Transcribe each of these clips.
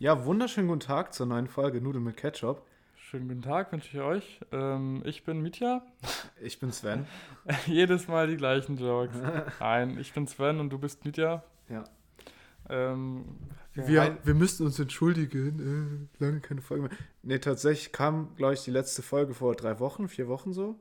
Ja, wunderschönen guten Tag zur neuen Folge Nudeln mit Ketchup. Schönen guten Tag wünsche ich euch. Ähm, ich bin Mitya. Ich bin Sven. Jedes Mal die gleichen Jokes. Nein, ich bin Sven und du bist Mitya. Ja. Ähm, Wir, wir müssen uns entschuldigen. Äh, lange keine Folge mehr. Nee, tatsächlich kam, glaube ich, die letzte Folge vor drei Wochen, vier Wochen so.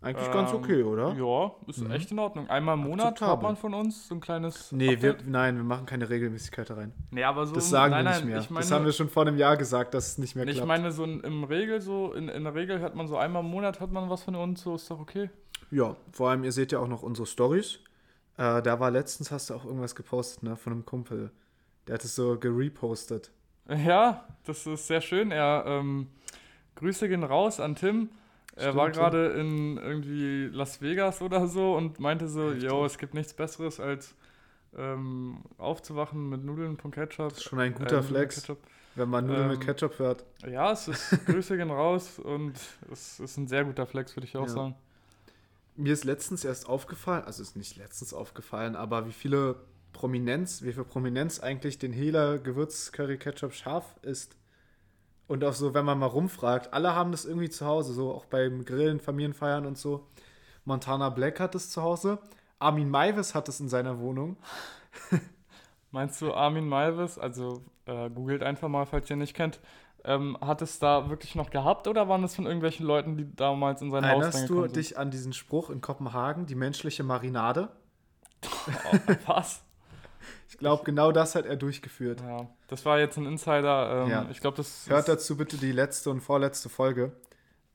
Eigentlich ganz ähm, okay, oder? Ja, ist Mhm. echt in Ordnung. Einmal im Monat hat man von uns so ein kleines. Nee, wir, nein, wir machen keine Regelmäßigkeit da rein. Nee, aber so. Das sagen nein, wir nicht mehr. Ich meine, das haben wir schon vor einem Jahr gesagt, dass es nicht mehr ich klappt. meine, so in, im Regel so, in, in der Regel hört man so einmal im Monat hat man was von uns, so ist doch okay. ja, vor allem, ihr seht ja auch noch unsere Stories. Äh, da war letztens, hast du auch irgendwas gepostet, ne, von einem Kumpel. Der hat es so gerepostet. Ja, das ist sehr schön. Er ähm, Grüße gehen raus an Tim. Er war gerade in irgendwie Las Vegas oder so und meinte so, Echt? yo, es gibt nichts Besseres als ähm, aufzuwachen mit Nudeln von Ketchup. Das ist schon ein guter Äh, mit Flex, wenn man Nudeln mit Ähm, Ketchup hört. Ja, es ist Grüße gehen raus und es ist ein sehr guter Flex, würde ich auch Ja. sagen. Mir ist letztens erst aufgefallen, also ist nicht letztens aufgefallen, aber wie viele Prominenz, wie viel Prominenz eigentlich den Hela Gewürz Curry Ketchup scharf ist. Und auch so, wenn man mal rumfragt, alle haben das irgendwie zu Hause, so auch beim Grillen, Familienfeiern und so. Montana Black hat es zu Hause. Armin Maivis hat es in seiner Wohnung. Meinst du Armin Malvis, also äh, googelt einfach mal, falls ihr nicht kennt, ähm, hat es da wirklich noch gehabt oder waren das von irgendwelchen Leuten, die damals in sein Haus Erinnerst du dich an diesen Spruch in Kopenhagen, die menschliche Marinade? Oh, was? Ich glaube, genau das hat er durchgeführt. Ja, das war jetzt ein Insider. Ähm, Ja. Ich glaube, das Hört dazu bitte die letzte und vorletzte Folge.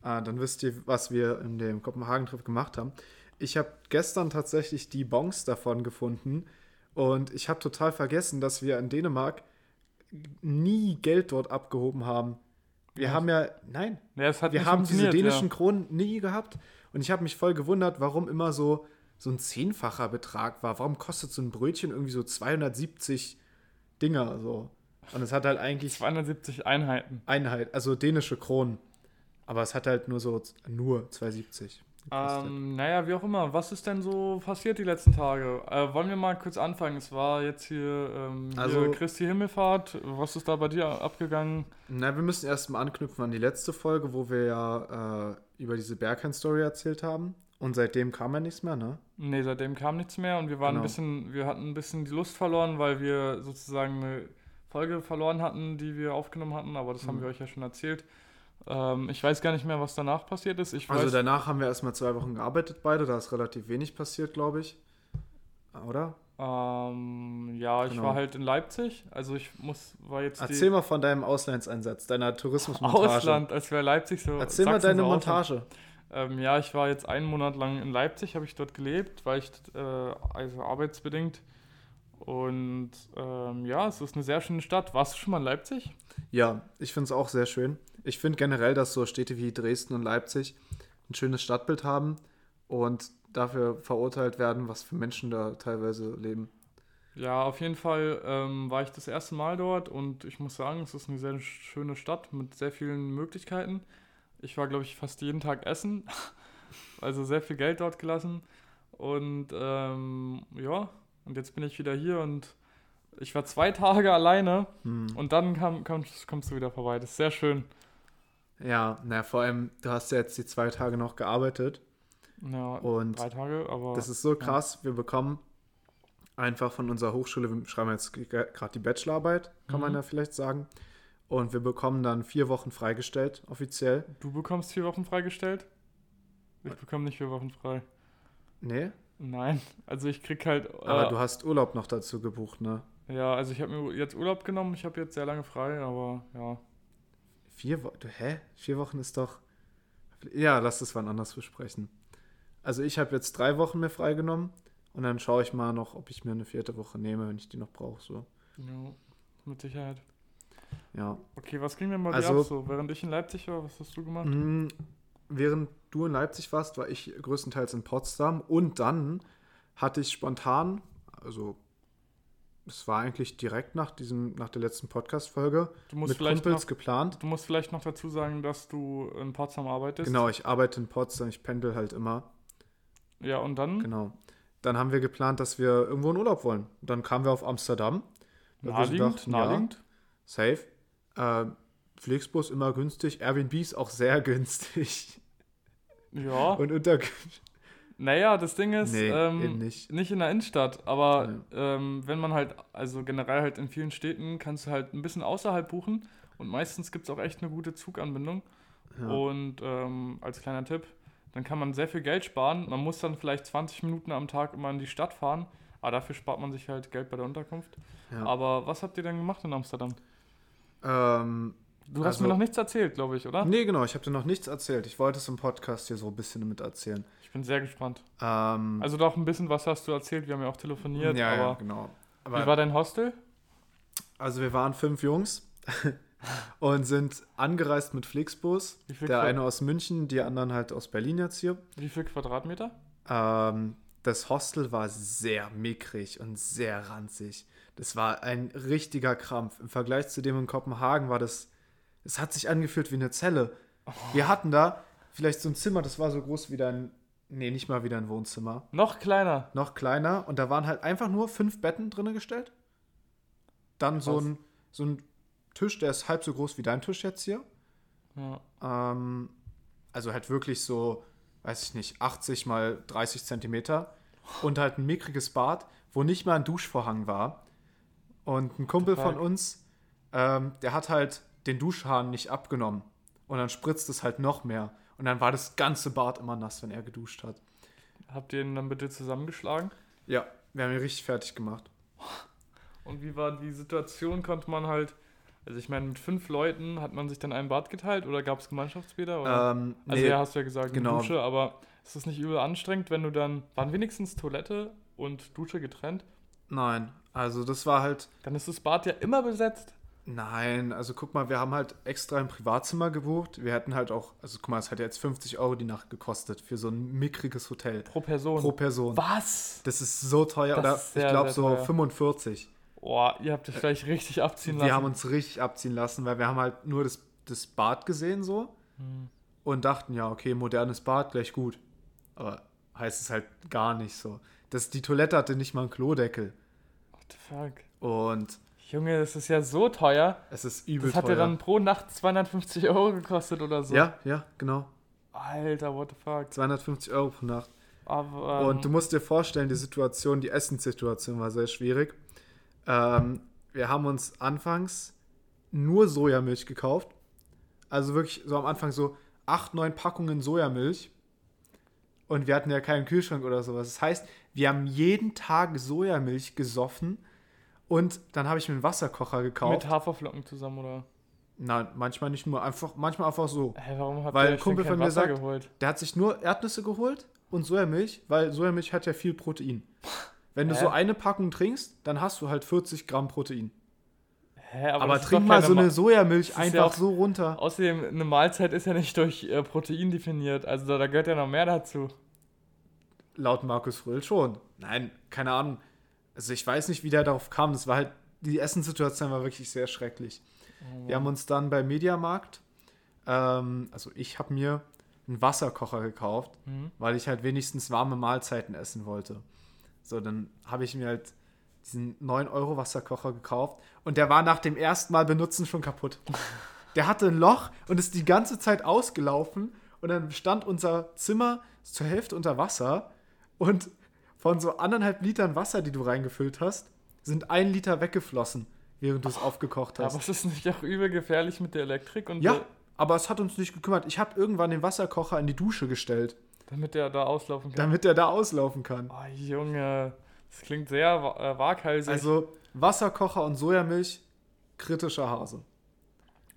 Ah, dann wisst ihr, was wir in dem Kopenhagen-Trip gemacht haben. Ich habe gestern tatsächlich die Bongs davon gefunden und ich habe total vergessen, dass wir in Dänemark nie Geld dort abgehoben haben. Wir Ja. haben ja, nein, Ja, wir haben diese dänischen Kronen nie gehabt und ich habe mich voll gewundert, warum immer so so ein zehnfacher Betrag war. Warum kostet so ein Brötchen irgendwie so 270 Dinger so? Und es hat halt eigentlich 270 Einheiten. Einheit, also dänische Kronen. Aber es hat halt nur so nur 2,70 gekostet. Ähm, naja, wie auch immer. Was ist denn so passiert die letzten Tage? Äh, wollen wir mal kurz anfangen? Es war jetzt hier, ähm, Also- hier Christi Himmelfahrt. Was ist da bei dir abgegangen? Na, wir müssen erstmal anknüpfen an die letzte Folge, wo wir ja äh, über diese Berghain-Story erzählt haben. Und seitdem kam ja nichts mehr, ne? Nee, seitdem kam nichts mehr und wir waren Genau. ein bisschen, wir hatten ein bisschen die Lust verloren, weil wir sozusagen eine Folge verloren hatten, die wir aufgenommen hatten, aber das haben Mhm. wir euch ja schon erzählt. Ähm, ich weiß gar nicht mehr, was danach passiert ist. Ich Also weiß, danach haben wir erstmal zwei Wochen gearbeitet beide, da ist relativ wenig passiert, glaube ich. Oder? ähm, ja, ich Genau. war halt in Leipzig. Also ich muss, war jetzt Erzähl mal von deinem Auslandseinsatz, deiner Tourismusmontage. Ausland, als wir in Leipzig so. Erzähl mal Sachsen deine so Ausland. Ähm, ja, ich war jetzt einen Monat lang in Leipzig, habe ich dort gelebt, weil ich, äh, also arbeitsbedingt. Und ähm, ja, es ist eine sehr schöne Stadt. Warst du schon mal in Leipzig? Ja, ich finde es auch sehr schön. Ich finde generell, dass so Städte wie Dresden und Leipzig ein schönes Stadtbild haben und dafür verurteilt werden, was für Menschen da teilweise leben. Ja, auf jeden Fall ähm, war ich das erste Mal dort und ich muss sagen, es ist eine sehr schöne Stadt mit sehr vielen Möglichkeiten. Ich war, glaube ich, fast jeden Tag essen, also sehr viel Geld dort gelassen. Und ähm, ja, und jetzt bin ich wieder hier und ich war zwei Tage alleine Hm. und dann kam, kommst, kommst du wieder vorbei. Das ist sehr schön. Ja, naja, vor allem, du hast ja jetzt die zwei Tage noch gearbeitet Ja, und drei Tage, aber das ist so krass. Wir bekommen einfach von unserer Hochschule, wir schreiben jetzt gerade die Bachelorarbeit, kann man Mhm. ja vielleicht sagen. Und wir bekommen dann vier Wochen freigestellt, offiziell. du bekommst vier Wochen freigestellt? Ich bekomme nicht vier Wochen frei. Nee, Nein, also ich krieg halt. aber äh, du hast Urlaub noch dazu gebucht, ne? Ja, also ich habe mir jetzt Urlaub genommen, ich habe jetzt sehr lange frei, aber ja. Vier Wochen? Hä? Vier Wochen ist doch. Ja, lass das wann anders besprechen. Also ich habe jetzt drei Wochen mir freigenommen und dann schaue ich mal noch, ob ich mir eine vierte Woche nehme, wenn ich die noch brauche. So. ja mit Sicherheit. Ja. Okay, was ging denn bei Also- dir ab so? Während ich in Leipzig war, was hast du gemacht? Mm, Während du in Leipzig warst, war ich größtenteils in Potsdam und dann hatte ich spontan, also es war eigentlich direkt nach diesem, nach der letzten Podcast-Folge, mit Kumpels noch, geplant. du musst vielleicht noch dazu sagen, dass du in Potsdam arbeitest. Genau, ich arbeite in Potsdam, ich pendel halt immer. Ja, und dann Genau. Dann haben wir geplant, dass wir irgendwo in Urlaub wollen. Dann kamen wir auf Amsterdam. naheliegend, dachten, naheliegend. safe. Äh, Flixbus immer günstig, Airbnb ist auch sehr günstig. Ja. Und unter Naja, das Ding ist, Nee, ähm, eben nicht. in der Innenstadt, aber Ja. ähm, wenn man halt, also generell halt in vielen Städten, kannst du halt ein bisschen außerhalb buchen und meistens gibt es auch echt eine gute Zuganbindung. ja. Und ähm, als kleiner Tipp, dann kann man sehr viel Geld sparen. Man muss dann vielleicht 20 Minuten am Tag immer in die Stadt fahren, aber dafür spart man sich halt Geld bei der Unterkunft. ja. Aber was habt ihr denn gemacht in Amsterdam? Ähm, Du hast Also- mir noch nichts erzählt, glaube ich, oder? nee, genau, ich habe dir noch nichts erzählt. Ich wollte es im Podcast hier so ein bisschen mit erzählen. Ich bin sehr gespannt. Ähm, Also doch ein bisschen was hast du erzählt, wir haben ja auch telefoniert, ja, ja, aber genau. wie Aber, war dein Hostel? also wir waren fünf Jungs und sind angereist mit Flixbus. Wie viel, Der Qua- eine aus München, die anderen halt aus Berlin jetzt hier. wie viel Quadratmeter? Ähm, das Hostel war sehr mickrig und sehr ranzig. Das war ein richtiger Krampf. Im Vergleich zu dem in Kopenhagen war das, es hat sich angefühlt wie eine Zelle. Wir hatten da vielleicht so ein Zimmer, das war so groß wie dein, nee, nicht mal wie dein Wohnzimmer. Noch kleiner. Noch kleiner und da waren halt einfach nur fünf Betten drin gestellt. Dann so ein, so ein Tisch, der ist halb so groß wie dein Tisch jetzt hier. Ja. Ähm, also halt wirklich so, weiß ich nicht, 80 mal 30 Zentimeter und halt ein mickriges Bad, wo nicht mal ein Duschvorhang war. Und ein Kumpel von uns, ähm, der hat halt den Duschhahn nicht abgenommen. Und dann spritzt es halt noch mehr. Und dann war das ganze Bad immer nass, wenn er geduscht hat. Habt ihr ihn dann bitte zusammengeschlagen? Ja, wir haben ihn richtig fertig gemacht. Und wie war die Situation? Konnte man halt, also ich meine, mit fünf Leuten hat man sich dann ein Bad geteilt oder gab es Gemeinschaftsbäder? Oder? Ähm, also nee, ja, hast du ja gesagt, genau. Dusche, aber ist das nicht übel anstrengend, wenn du dann, waren wenigstens Toilette und Dusche getrennt? nein, also das war halt, Dann ist das Bad ja immer besetzt. Nein, also guck mal, wir haben halt extra ein Privatzimmer gebucht. Wir hätten halt auch, also guck mal, es hat jetzt 50 Euro die Nacht gekostet für so ein mickriges Hotel. Pro Person. Pro Person. Was? Das ist so teuer, Das oder ich glaube so teuer. 45. Boah, ihr habt euch gleich richtig abziehen lassen. Wir haben uns richtig abziehen lassen, weil wir haben halt nur das, das Bad gesehen so Hm. und dachten, ja, okay, modernes Bad, gleich gut. Aber heißt es halt gar nicht so. Das, die Toilette hatte nicht mal einen Klodeckel. Fuck? Und Junge, das ist ja so teuer. es ist übel Das hat teuer. ja dann pro Nacht 250 Euro gekostet oder so. ja, ja, genau. Alter, what the fuck. 250 Euro pro Nacht. Aber, ähm, Und du musst dir vorstellen, die Situation, die Essenssituation war sehr schwierig. Ähm, wir haben uns anfangs nur Sojamilch gekauft. Also wirklich so am Anfang so 8, 9 Packungen Sojamilch. Und wir hatten ja keinen Kühlschrank oder sowas. Das heißt, wir haben jeden Tag Sojamilch gesoffen. Und dann habe ich mir einen Wasserkocher gekauft. mit Haferflocken zusammen, oder? Nein, manchmal nicht nur, einfach, manchmal einfach so. Hä, warum habt Weil ihr ein Kumpel von mir Wasser sagt- geholt? Der hat sich nur Erdnüsse geholt und Sojamilch, weil Sojamilch hat ja viel Protein. Wenn du Hä? so eine Packung trinkst, dann hast du halt 40 Gramm Protein. Hä, Aber, ist trink mal so eine Sojamilch einfach ja auch- so runter. Außerdem, eine Mahlzeit ist ja nicht durch äh, Protein definiert. Also da, da gehört ja noch mehr dazu. Laut Markus Fröhl schon. Nein, keine Ahnung. Also ich weiß nicht, wie der darauf kam. Das war halt, die Essenssituation war wirklich sehr schrecklich. Wir haben uns dann beim Mediamarkt, ähm, also ich habe mir einen Wasserkocher gekauft, Mhm. weil ich halt wenigstens warme Mahlzeiten essen wollte. So, dann habe ich mir halt diesen 9 Euro Wasserkocher gekauft und der war nach dem ersten Mal benutzen schon kaputt. Der hatte ein Loch und ist die ganze Zeit ausgelaufen und dann stand unser Zimmer zur Hälfte unter Wasser und von so anderthalb Litern Wasser, die du reingefüllt hast, sind ein Liter weggeflossen, während du es aufgekocht Aber hast. es ist nicht auch übel gefährlich mit der Elektrik und Ja, aber es hat uns nicht gekümmert. Ich habe irgendwann den Wasserkocher in die Dusche gestellt, damit der da auslaufen kann. damit der da auslaufen kann. Oh, Junge, das klingt sehr äh, waghalsig. Also Wasserkocher und Sojamilch, kritischer Hase.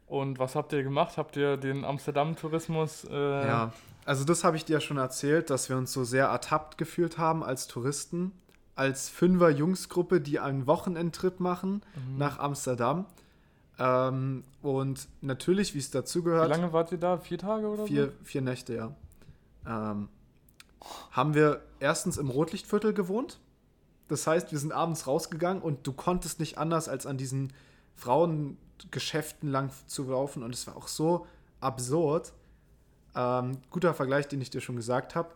und was habt ihr gemacht? Habt ihr den Amsterdam-Tourismus? Äh, Ja, also das habe ich dir ja schon erzählt, dass wir uns so sehr ertappt gefühlt haben als Touristen, als Fünfer-Jungsgruppe, die einen Wochenendtrip machen Mhm. nach Amsterdam. Ähm, und natürlich, wie es Wie dazugehört, lange wart ihr da? Vier Tage oder vier, vier Nächte, ja. Ähm, haben wir erstens im Rotlichtviertel gewohnt. Das heißt, wir sind abends rausgegangen und du konntest nicht anders, als an diesen Frauengeschäften lang zu laufen. Und es war auch so absurd. Ähm, guter Vergleich, den ich dir schon gesagt habe.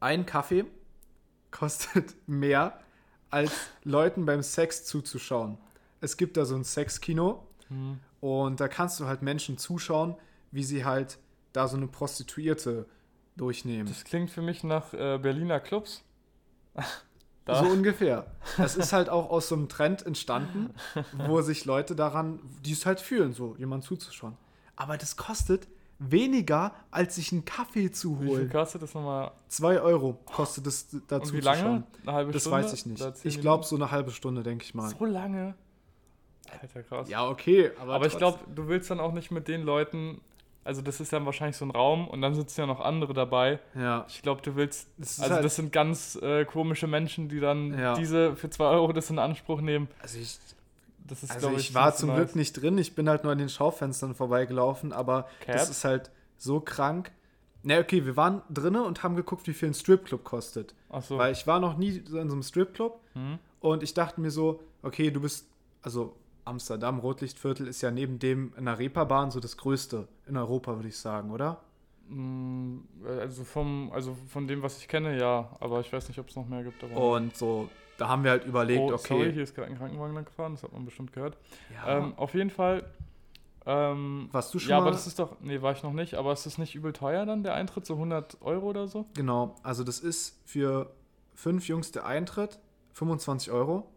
Ein Kaffee kostet mehr, als Leuten beim Sex zuzuschauen. es gibt da so ein Sexkino Hm. und da kannst du halt Menschen zuschauen, wie sie halt da so eine Prostituierte durchnehmen. Das klingt für mich nach äh, Berliner Clubs. Da. So ungefähr. Das ist halt auch aus so einem Trend entstanden, wo sich Leute daran, die es halt fühlen, so jemand zuzuschauen. Aber das kostet weniger, als sich einen Kaffee zu Wie viel holen. kostet das nochmal? Zwei Euro kostet es dazu Und wie lange? Eine halbe Das Stunde? weiß ich nicht. Ich glaube so eine halbe Stunde, denke ich mal. So lange? Alter, krass. Ja, okay, aber, Aber ich glaube, du willst dann auch nicht mit den Leuten, also das ist ja wahrscheinlich so ein Raum und dann sitzen ja noch andere dabei. Ja, Ich glaube, du willst, das also halt, das sind ganz äh, komische Menschen, die dann Ja. diese für 2 Euro das in Anspruch nehmen. also ich, Das ist, also ich, ich, war zum nice. Glück nicht drin, ich bin halt nur an den Schaufenstern vorbeigelaufen, aber Cap? das ist halt so krank. Na, okay, wir waren drinnen und haben geguckt, wie viel ein Stripclub kostet. Ach so. Weil ich war noch nie so in so einem Stripclub Hm? und ich dachte mir so, okay, du bist, also Amsterdam, Rotlichtviertel ist ja neben dem in der Reeperbahn so das größte in Europa, würde ich sagen, oder? Mm, Also vom, also von dem, was ich kenne, ja. Aber ich weiß nicht, ob es noch mehr gibt. Und so, da haben wir halt überlegt, oh, okay. sorry, hier ist gerade ein Krankenwagen lang gefahren, das hat man bestimmt gehört. ja, Ähm, auf jeden Fall. Ähm, warst du schon ja, mal? aber das ist doch. Nee, war ich noch nicht. Aber ist das nicht übel teuer dann, der Eintritt? So 100 Euro oder so? genau, also das ist für fünf Jungs der Eintritt 25 Euro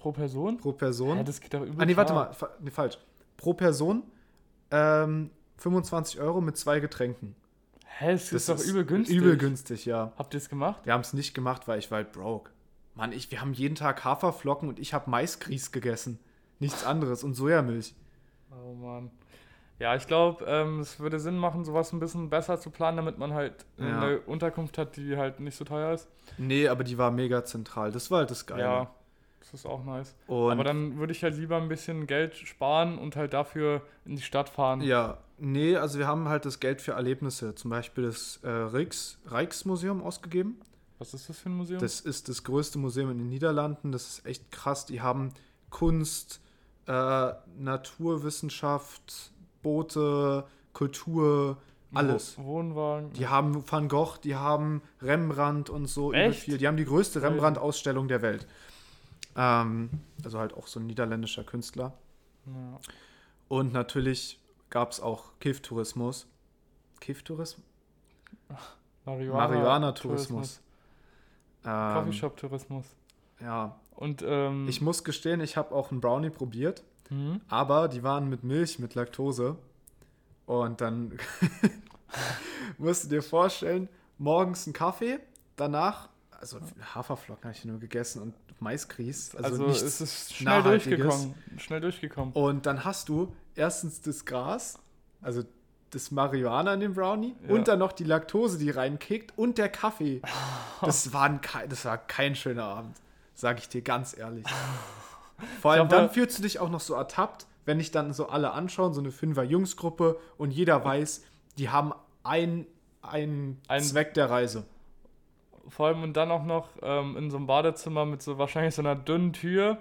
Pro Person? pro Person. Ja, das geht doch übel ah, nee, warte mal, fa nee, falsch. Pro Person ähm, 25 Euro mit zwei Getränken. Hä, das, ist doch übel günstig. Übel günstig, ja. Habt ihr es gemacht? Wir haben es nicht gemacht, weil ich war halt broke. Mann, ich, wir haben jeden Tag Haferflocken und ich habe Maisgrieß gegessen. Nichts anderes und Sojamilch. Oh Mann. Ja, ich glaube, ähm, es würde Sinn machen, sowas ein bisschen besser zu planen, damit man halt Ja. eine Unterkunft hat, die halt nicht so teuer ist. Nee, aber die war mega zentral. Das war halt das Geile. Ja, das ist auch nice. Und Aber dann würde ich halt lieber ein bisschen Geld sparen und halt dafür in die Stadt fahren. ja, nee, also wir haben halt das Geld für Erlebnisse, zum Beispiel das äh, Rijks, Rijksmuseum ausgegeben. Was ist das für ein Museum? Das ist das größte Museum in den Niederlanden. Das ist echt krass. Die haben Kunst, äh, Naturwissenschaft, Boote, Kultur, alles. Wo Wohnwagen. Die haben Van Gogh, die haben Rembrandt und so Echt? viel. Die haben die größte. Rembrandt-Ausstellung der Welt. Ähm, also halt auch so ein niederländischer Künstler. Ja. Und natürlich gab es auch Kifftourismus. Kifftourismus? Marihuana- Marihuana-Tourismus. Ähm, Coffeeshop-Tourismus. ja, Und, ähm, ich muss gestehen, ich habe auch einen Brownie probiert, hm? aber die waren mit Milch, mit Laktose. Und dann musst du dir vorstellen, morgens ein Kaffee, danach, also Haferflocken habe ich nur gegessen und Maisgrieß, also, Also, nichts. es ist schnell durchgekommen. Schnell durchgekommen. Und dann hast du erstens das Gras, also das Marihuana in dem Brownie Ja. und dann noch die Laktose, die reinkickt und der Kaffee. Das war, ein, das war kein schöner Abend, sage ich dir ganz ehrlich. Vor allem glaube- dann fühlst du dich auch noch so ertappt, wenn dich dann so alle anschauen, so eine Fünfer-Jungsgruppe und jeder weiß, die haben einen Ein- Zweck der Reise. Vor allem und dann auch noch ähm, in so einem Badezimmer mit so wahrscheinlich so einer dünnen Tür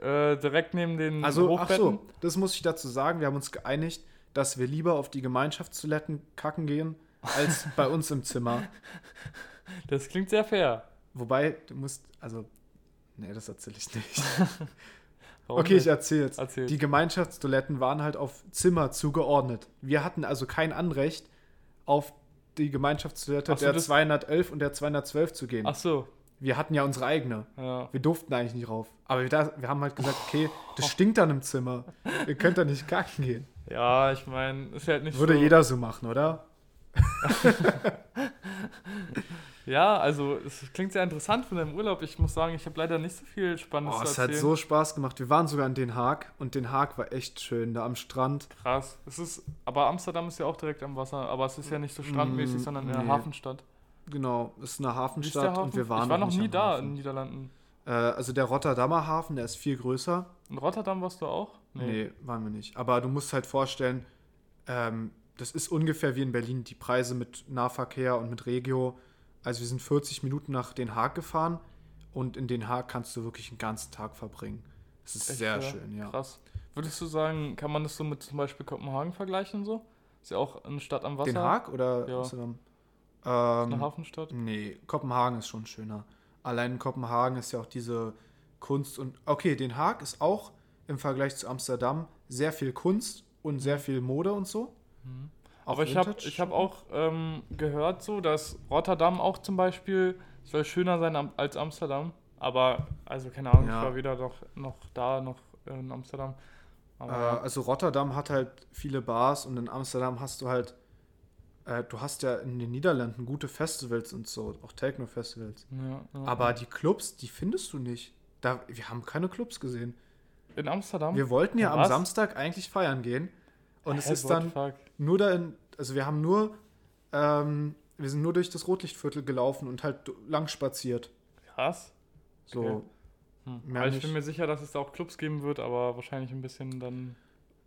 äh, direkt neben den Also, ach Hochbetten. so, das muss ich dazu sagen. Wir haben uns geeinigt, dass wir lieber auf die Gemeinschaftstoiletten kacken gehen, als bei uns im Zimmer. Das klingt sehr fair. Wobei, du musst, also, nee, das erzähle ich nicht. Okay, ich erzähl's. Erzähl. Die Gemeinschaftstoiletten waren halt auf Zimmer zugeordnet. Wir hatten also kein Anrecht, auf die Gemeinschaftstoilette so, der das- 211 und der 212 zu gehen. Ach so, Wir hatten ja unsere eigene. ja. Wir durften eigentlich nicht rauf. Aber wir, da, wir haben halt gesagt, okay, das stinkt dann im Zimmer. Ihr könnt da nicht kacken gehen. Ja, ich meine, ist halt nicht Würde so. jeder so machen, oder? Ja, also es klingt sehr interessant von deinem Urlaub. Ich muss sagen, ich habe leider nicht so viel Spannendes Oh, es hat so Spaß gemacht. Wir waren sogar in Den Haag und Den Haag war echt schön, da am Strand. Krass. Es ist, aber Amsterdam ist ja auch direkt am Wasser, aber es ist ja nicht so strandmäßig, Mm, sondern eine nee. Hafenstadt. Genau, es ist eine Wie ist der Hafenstadt Hafen? und wir waren ich war noch nicht nie da Hafen. in den Niederlanden. Äh, also der Rotterdamer Hafen, der ist viel größer. In Rotterdam warst du auch? Nee. waren wir nicht. Aber du musst halt vorstellen, ähm, das ist ungefähr wie in Berlin, die Preise mit Nahverkehr und mit Regio. Also wir sind 40 Minuten nach Den Haag gefahren und in Den Haag kannst du wirklich einen ganzen Tag verbringen. Es ist Echt, sehr ja? schön, ja. Krass. Würdest du sagen, kann man das so mit zum Beispiel Kopenhagen vergleichen und so? Ist ja auch eine Stadt am Wasser. Den Haag oder Ja. Amsterdam? Eine Ähm, Hafenstadt. nee, Kopenhagen ist schon schöner. Allein in Kopenhagen ist ja auch diese Kunst und okay, Den Haag ist auch im Vergleich zu Amsterdam sehr viel Kunst und sehr viel Mode und so. Mhm. Aber ich habe ich hab auch ähm, gehört, so, dass Rotterdam auch zum Beispiel soll schöner sein am, als Amsterdam. Aber, also keine Ahnung, Ja. ich war weder noch, noch da noch in Amsterdam. Äh, Aber also Rotterdam hat halt viele Bars und in Amsterdam hast du halt, äh, du hast ja in den Niederlanden gute Festivals und so, auch Techno-Festivals. ja, ja. Aber die Clubs, die findest du nicht. Da, wir haben keine Clubs gesehen. in Amsterdam? Wir wollten ja am Was? Samstag eigentlich feiern gehen. Und es Hä, ist dann fuck? Nur da in, also wir haben nur, ähm, wir sind nur durch das Rotlichtviertel gelaufen und halt lang spaziert. Krass. So, Okay. Hm. Aber ich bin mir sicher, dass es da auch Clubs geben wird, aber wahrscheinlich ein bisschen dann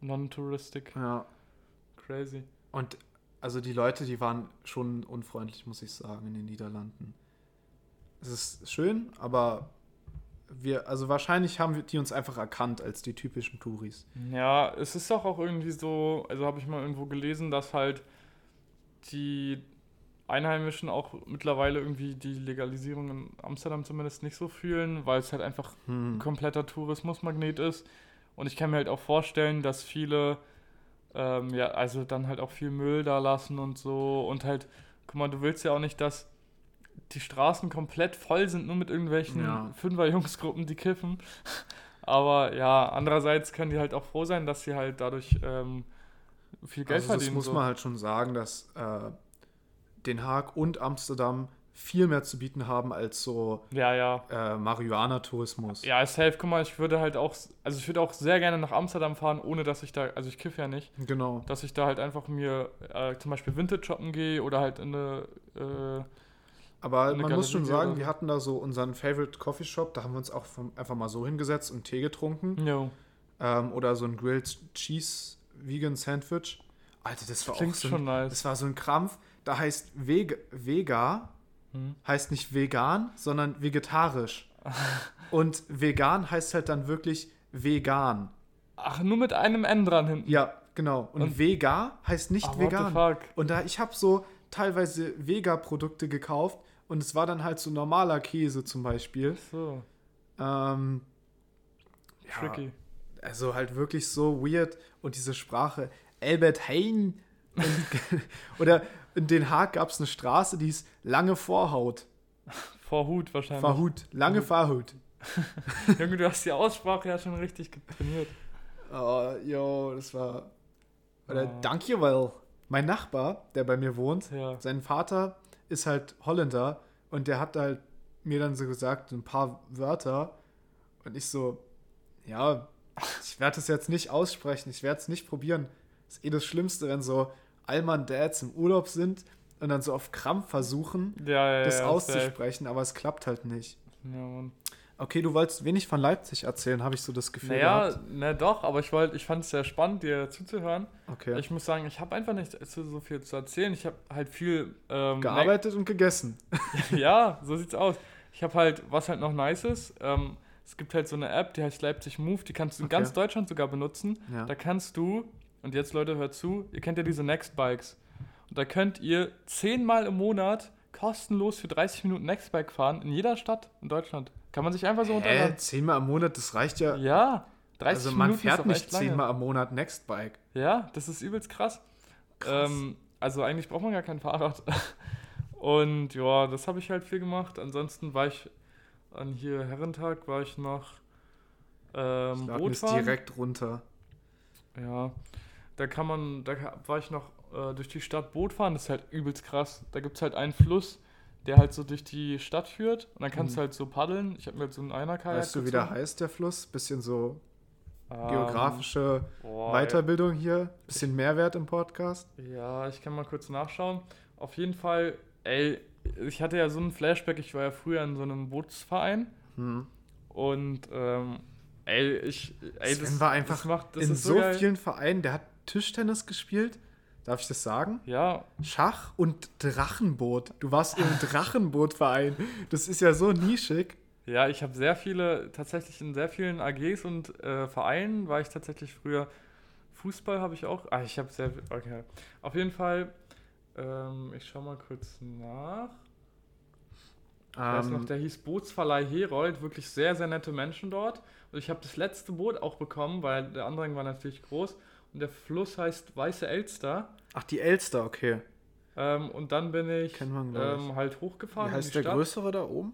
non-touristic. ja. Crazy. Und also die Leute, die waren schon unfreundlich, muss ich sagen, in den Niederlanden. Es ist schön, aber wir, also wahrscheinlich haben wir die uns einfach erkannt als die typischen Touris. Ja, es ist doch auch irgendwie so, also habe ich mal irgendwo gelesen, dass halt die Einheimischen auch mittlerweile irgendwie die Legalisierung in Amsterdam zumindest nicht so fühlen, weil es halt einfach ein Hm. kompletter Tourismusmagnet ist. Und ich kann mir halt auch vorstellen, dass viele, ähm, ja, also dann halt auch viel Müll da lassen und so. Und halt, guck mal, du willst ja auch nicht, dass die Straßen komplett voll sind, nur mit irgendwelchen Ja. Fünfer-Jungsgruppen, die kiffen. Aber ja, andererseits können die halt auch froh sein, dass sie halt dadurch ähm, viel Geld Also das verdienen. muss so. man halt schon sagen, dass äh, Den Haag und Amsterdam viel mehr zu bieten haben als so ja, ja. äh, Marihuana-Tourismus. Ja, safe, guck mal, ich würde halt auch, also ich würde auch sehr gerne nach Amsterdam fahren, ohne dass ich da, also ich kiff ja nicht, Genau. dass ich da halt einfach mir äh, zum Beispiel Vintage shoppen gehe oder halt in eine, äh, Aber man muss schon sagen, wir hatten da so unseren Favorite Coffee Shop, da haben wir uns auch vom, einfach mal so hingesetzt und Tee getrunken. yo, Ähm, oder so ein Grilled Cheese Vegan Sandwich. Alter, das war klingt auch so schon ein, nice. das war so ein Krampf. Da heißt Veg Vega, Hm. heißt nicht vegan, sondern vegetarisch. und vegan heißt halt dann wirklich vegan. Ach, nur mit einem N dran hinten. Ja, genau. Und, Und- Vega heißt nicht the vegan. Und da ich habe so teilweise Vega-Produkte gekauft und es war dann halt so normaler Käse zum Beispiel. So, Ähm, ja, tricky. also halt wirklich so weird und diese Sprache Albert Hein oder in Den Haag gab es eine Straße, die ist lange Vorhaut. Vor Hut wahrscheinlich. Fahrhut, lange. Fahrhut. Junge, du hast die Aussprache ja schon richtig trainiert. Oh, yo, das war. Oder Ah. danke, weil mein Nachbar, der bei mir wohnt, Ja. sein Vater ist halt Holländer und der hat halt mir dann so gesagt, ein paar Wörter und ich so, ja, ich werde es jetzt nicht aussprechen, ich werde es nicht probieren. Das ist eh das Schlimmste, wenn so Allmann Dads im Urlaub sind und dann so auf Krampf versuchen, Ja, ja, das ja, auszusprechen, aber es klappt halt nicht. safe. Ja, Mann. Okay, du wolltest wenig von Leipzig erzählen, habe ich so das Gefühl Naja, gehabt. na doch, aber ich wollte, ich fand es sehr spannend, dir zuzuhören. Okay. Ich muss sagen, ich habe einfach nicht so viel zu erzählen. Ich habe halt viel ähm, Gearbeitet und gegessen. ja, so sieht's aus. Ich habe halt, was halt noch nice ist, ähm, es gibt halt so eine App, die heißt Leipzig Move, die kannst du in Okay. ganz Deutschland sogar benutzen. Ja. Da kannst du, und jetzt Leute, hört zu, ihr kennt ja diese Nextbikes. Und da könnt ihr zehnmal im Monat kostenlos für 30 Minuten Nextbike fahren in jeder Stadt in Deutschland. Kann man sich einfach so Hä? unterhalten. Zehnmal im Monat, das reicht ja. Ja, 30 also man Minuten fährt nicht zehnmal im Monat Nextbike. Ja, das ist übelst krass. Krass. Ähm, also eigentlich braucht man gar kein Fahrrad. Und ja, das habe ich halt viel gemacht. Ansonsten war ich an hier Herrentag, war ich noch ähm, Boot fahren. direkt runter. Ja, da kann man, da war ich noch äh, durch die Stadt Boot fahren. Das ist halt übelst krass. Da gibt es halt einen Fluss, der halt so durch die Stadt führt. Und dann kannst Mhm. du halt so paddeln. Ich habe mir jetzt so einen Einer-Kajak Weißt du, wie der heißt, der Fluss? Bisschen so Ähm, geografische boah, Weiterbildung hier. Bisschen Mehrwert im Podcast. Ja, ich kann mal kurz nachschauen. Auf jeden Fall, ey, ich hatte ja so einen Flashback. Ich war ja früher in so einem Bootsverein Hm. und ähm, ey, ich, ey, Sven war einfach das macht, das In so geil. vielen Vereinen, der hat Tischtennis gespielt. Darf ich das sagen? Ja, Schach und Drachenboot. Du warst im Drachenbootverein. Das ist ja so nischig. ja, ich habe sehr viele, tatsächlich in sehr vielen AGs und äh, Vereinen war ich tatsächlich früher. Fußball habe ich auch. Ah, ich habe sehr, okay. Auf jeden Fall, ähm, ich schau mal kurz nach. Ich weiß Ähm, noch, der hieß Bootsverleih Herold, wirklich sehr, sehr nette Menschen dort. Und ich habe das letzte Boot auch bekommen, weil der Andrang war natürlich groß. Und der Fluss heißt Weiße Elster. ach, die Elster, okay. Ähm, und dann bin ich man, ähm, halt Wie hochgefahren. in heißt der Stadt. größere da oben?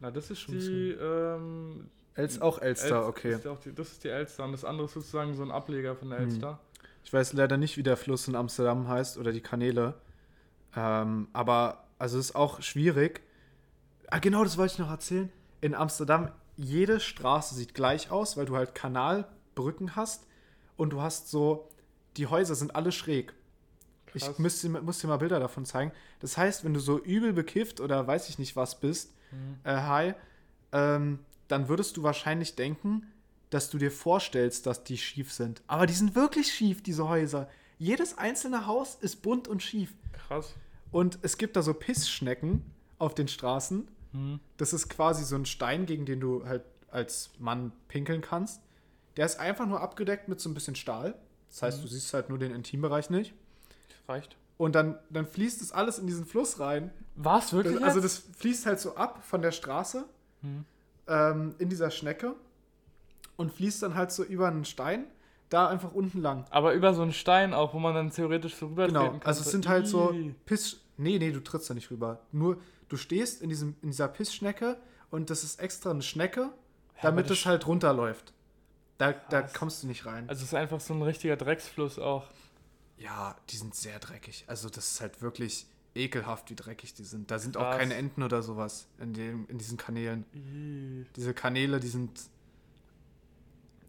Na, das ist Schon die. Ähm, Els, auch Elster, Els- okay. Ist die, das ist die Elster. Und das andere ist sozusagen so ein Ableger von der Hm. Elster. Ich weiß leider nicht, wie der Fluss in Amsterdam heißt oder die Kanäle. Ähm, aber also es ist auch schwierig. Ah, genau, das wollte ich noch erzählen. In Amsterdam, jede Straße sieht gleich aus, weil du halt Kanalbrücken hast und du hast so, die Häuser sind alle schräg. Ich Krass. müsste, muss dir mal Bilder davon zeigen. Das heißt, wenn du so übel bekifft oder weiß ich nicht was bist, Mhm. äh, hi, ähm, dann würdest du wahrscheinlich denken, dass du dir vorstellst, dass die schief sind. Aber die sind wirklich schief, diese Häuser. Jedes einzelne Haus ist bunt und schief. Krass. Und es gibt da so Pissschnecken auf den Straßen. Mhm. Das ist quasi so ein Stein, gegen den du halt als Mann pinkeln kannst. Der ist einfach nur abgedeckt mit so ein bisschen Stahl. Das heißt, Mhm. du siehst halt nur den Intimbereich nicht. Reicht. Und dann, dann fließt das alles in diesen Fluss rein. Was, wirklich? Das, also das fließt halt so ab von der Straße Mhm. ähm, in dieser Schnecke und fließt dann halt so über einen Stein da einfach unten lang. Aber über so einen Stein auch, wo man dann theoretisch so rüber Genau, kann. also es sind halt so. Piss... Nee, nee, du trittst da nicht rüber. Nur, du stehst in, diesem, in dieser Pissschnecke und das ist extra eine Schnecke, aber damit es halt runterläuft. Da, da kommst du nicht rein. Also es ist einfach so ein richtiger Drecksfluss auch. Ja, die sind sehr dreckig. Also das ist halt wirklich ekelhaft, wie dreckig die sind. Da sind auch Krass. keine Enten oder sowas in, dem, in diesen Kanälen. Ih. Diese Kanäle, die sind...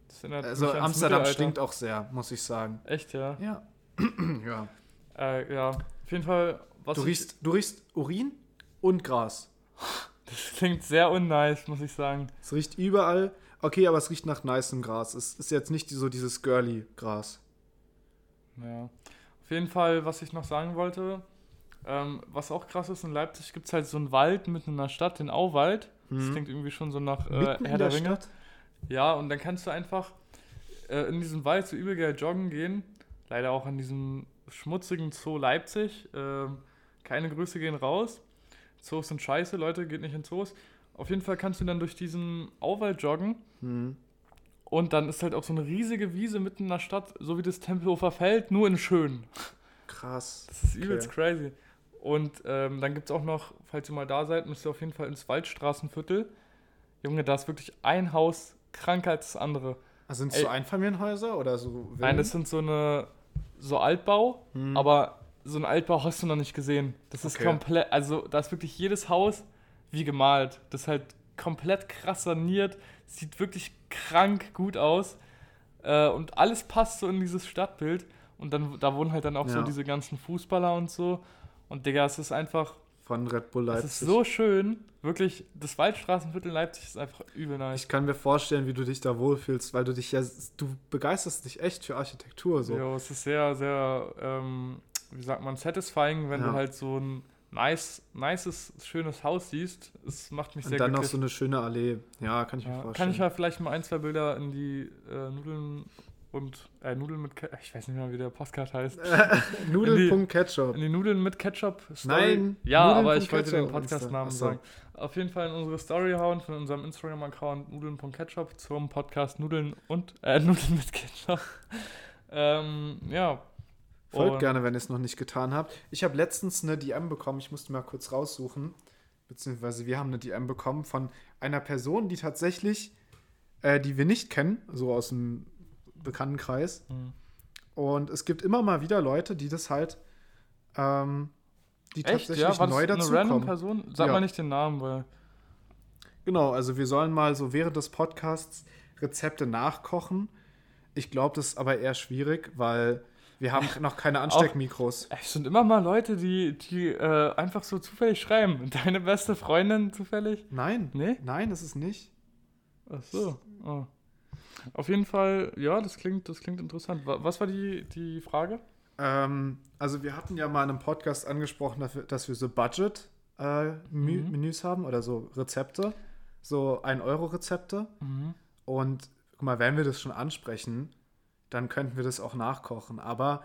Das erinnert Also Amsterdam stinkt auch sehr, muss ich sagen. Echt, ja. Ja. ja. Äh, ja, auf jeden Fall, Du riechst, du riechst Urin und Gras. das klingt sehr unnice, muss ich sagen. Es riecht überall. Okay, aber es riecht nach nicem Gras. Es ist jetzt nicht so dieses girly Gras. Ja. Auf jeden Fall, was ich noch sagen wollte, ähm, was auch krass ist, in Leipzig gibt es halt so einen Wald mitten in der Stadt, den Auwald. Das Mhm. klingt irgendwie schon so nach äh, Mitten Herr in der der Ringe. Stadt? Ja, und dann kannst du einfach äh, in diesem Wald so übel geil joggen gehen. Leider auch an diesem schmutzigen Zoo Leipzig. Ähm, keine Grüße gehen raus. Zoos sind scheiße, Leute, geht nicht in Zoos. Auf jeden Fall kannst du dann durch diesen Auwald joggen. Mhm. Und dann ist halt auch so eine riesige Wiese mitten in der Stadt, so wie das Tempelhofer Feld, nur in schön. Krass. Das ist übelst crazy. Und ähm, dann gibt es auch noch, falls ihr mal da seid, müsst ihr auf jeden Fall ins Waldstraßenviertel. Junge, da ist wirklich ein Haus kranker als das andere. Also sind es so Einfamilienhäuser oder so? Nein, das sind so eine so Altbau, Hm. aber so ein Altbau hast du noch nicht gesehen. Das ist Okay. komplett, also da ist wirklich jedes Haus wie gemalt. Das ist halt komplett krass saniert, sieht wirklich krank gut aus äh, und alles passt so in dieses Stadtbild. Und dann da wohnen halt dann auch so Ja. diese ganzen Fußballer und so. Und Digga, es ist einfach, von Red Bull es Leipzig. ist so schön. Wirklich, das Waldstraßenviertel Leipzig ist einfach übel nice. ich kann mir vorstellen, wie du dich da wohlfühlst, weil du dich ja, du begeisterst dich echt für Architektur so. Ja, es ist sehr, sehr, ähm, wie sagt man, satisfying, wenn Ja. du halt so ein nice, nices, schönes Haus siehst. Es macht mich Und sehr dann noch glücklich. so eine schöne Allee. Ja, kann ich mir ja, vorstellen. kann ich ja vielleicht mal ein, zwei Bilder in die äh, Nudeln und, äh, Nudeln mit, Ke ich weiß nicht mehr, wie der Podcast heißt. Nudeln.ketchup. In die Nudeln mit Ketchup Story. Nein, Ja, Nudeln aber ich wollte den. Podcast-Namen so. sagen. Auf jeden Fall in unsere Story hauen von unserem Instagram-Account nudeln.ketchup zum Podcast Nudeln und, äh, Nudeln mit Ketchup. ähm, ja. Folgt Und- gerne, wenn ihr es noch nicht getan habt. Ich habe letztens eine DM bekommen, ich musste mal kurz raussuchen, beziehungsweise wir haben eine DM bekommen von einer Person, die tatsächlich, äh, die wir nicht kennen, so aus dem Bekanntenkreis. Mhm. Und es gibt immer mal wieder Leute, die das halt, ähm, die Echt, tatsächlich ja? War das neu eine random. Person? Sag Ja. mal nicht den Namen, weil... Genau, also wir sollen mal so während des Podcasts Rezepte nachkochen. Ich glaube, das ist aber eher schwierig, weil wir haben noch keine Ansteckmikros. Es sind immer mal Leute, die, die äh, einfach so zufällig schreiben. Deine beste Freundin zufällig? Nein, Nee? nein, das ist nicht. Ach so. Oh. Auf jeden Fall, ja, das klingt, das klingt interessant. Wa- Was war die, die Frage? Ähm, also wir hatten ja mal in einem Podcast angesprochen, dass wir, so Budget-Menüs Mhm. haben oder so Rezepte, so 1-Euro-Rezepte. Mhm. Und guck mal, wenn wir das schon ansprechen, dann könnten wir das auch nachkochen. Aber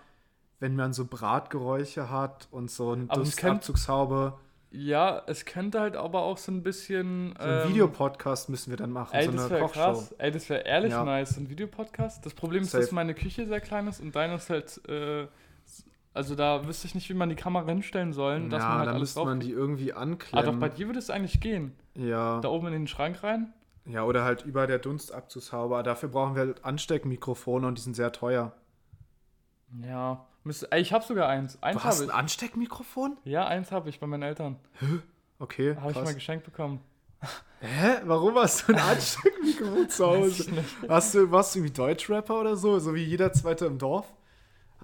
wenn man so Bratgeräusche hat und so eine Dunstabzugshaube, Ja, es könnte halt aber auch so ein bisschen. So einen ähm, Videopodcast müssen wir dann machen, Ey, so das wäre krass. Ey, das wäre ehrlich Ja. nice, so ein Videopodcast. Das Problem ist, Safe. dass meine Küche sehr klein ist und deine ist halt. Äh, also da wüsste ich nicht, wie man die Kamera hinstellen soll, dass ja, man halt alles müsste man die irgendwie ah, anklemmen. doch, bei dir würde es eigentlich gehen. ja. Da oben in den Schrank rein. Ja, oder halt über der Dunstabzugshaube. Dafür brauchen wir halt Ansteckmikrofone und die sind sehr teuer. Ja. Müsste, ey, ich habe sogar eins. Eins Du hast ein ich. Ansteckmikrofon? Ja, eins habe ich bei meinen Eltern. Okay, Habe ich mal geschenkt bekommen. Hä? Warum hast du ein Ansteckmikrofon zu Hause? Hast du, warst du irgendwie Deutschrapper oder so? So wie jeder Zweite im Dorf?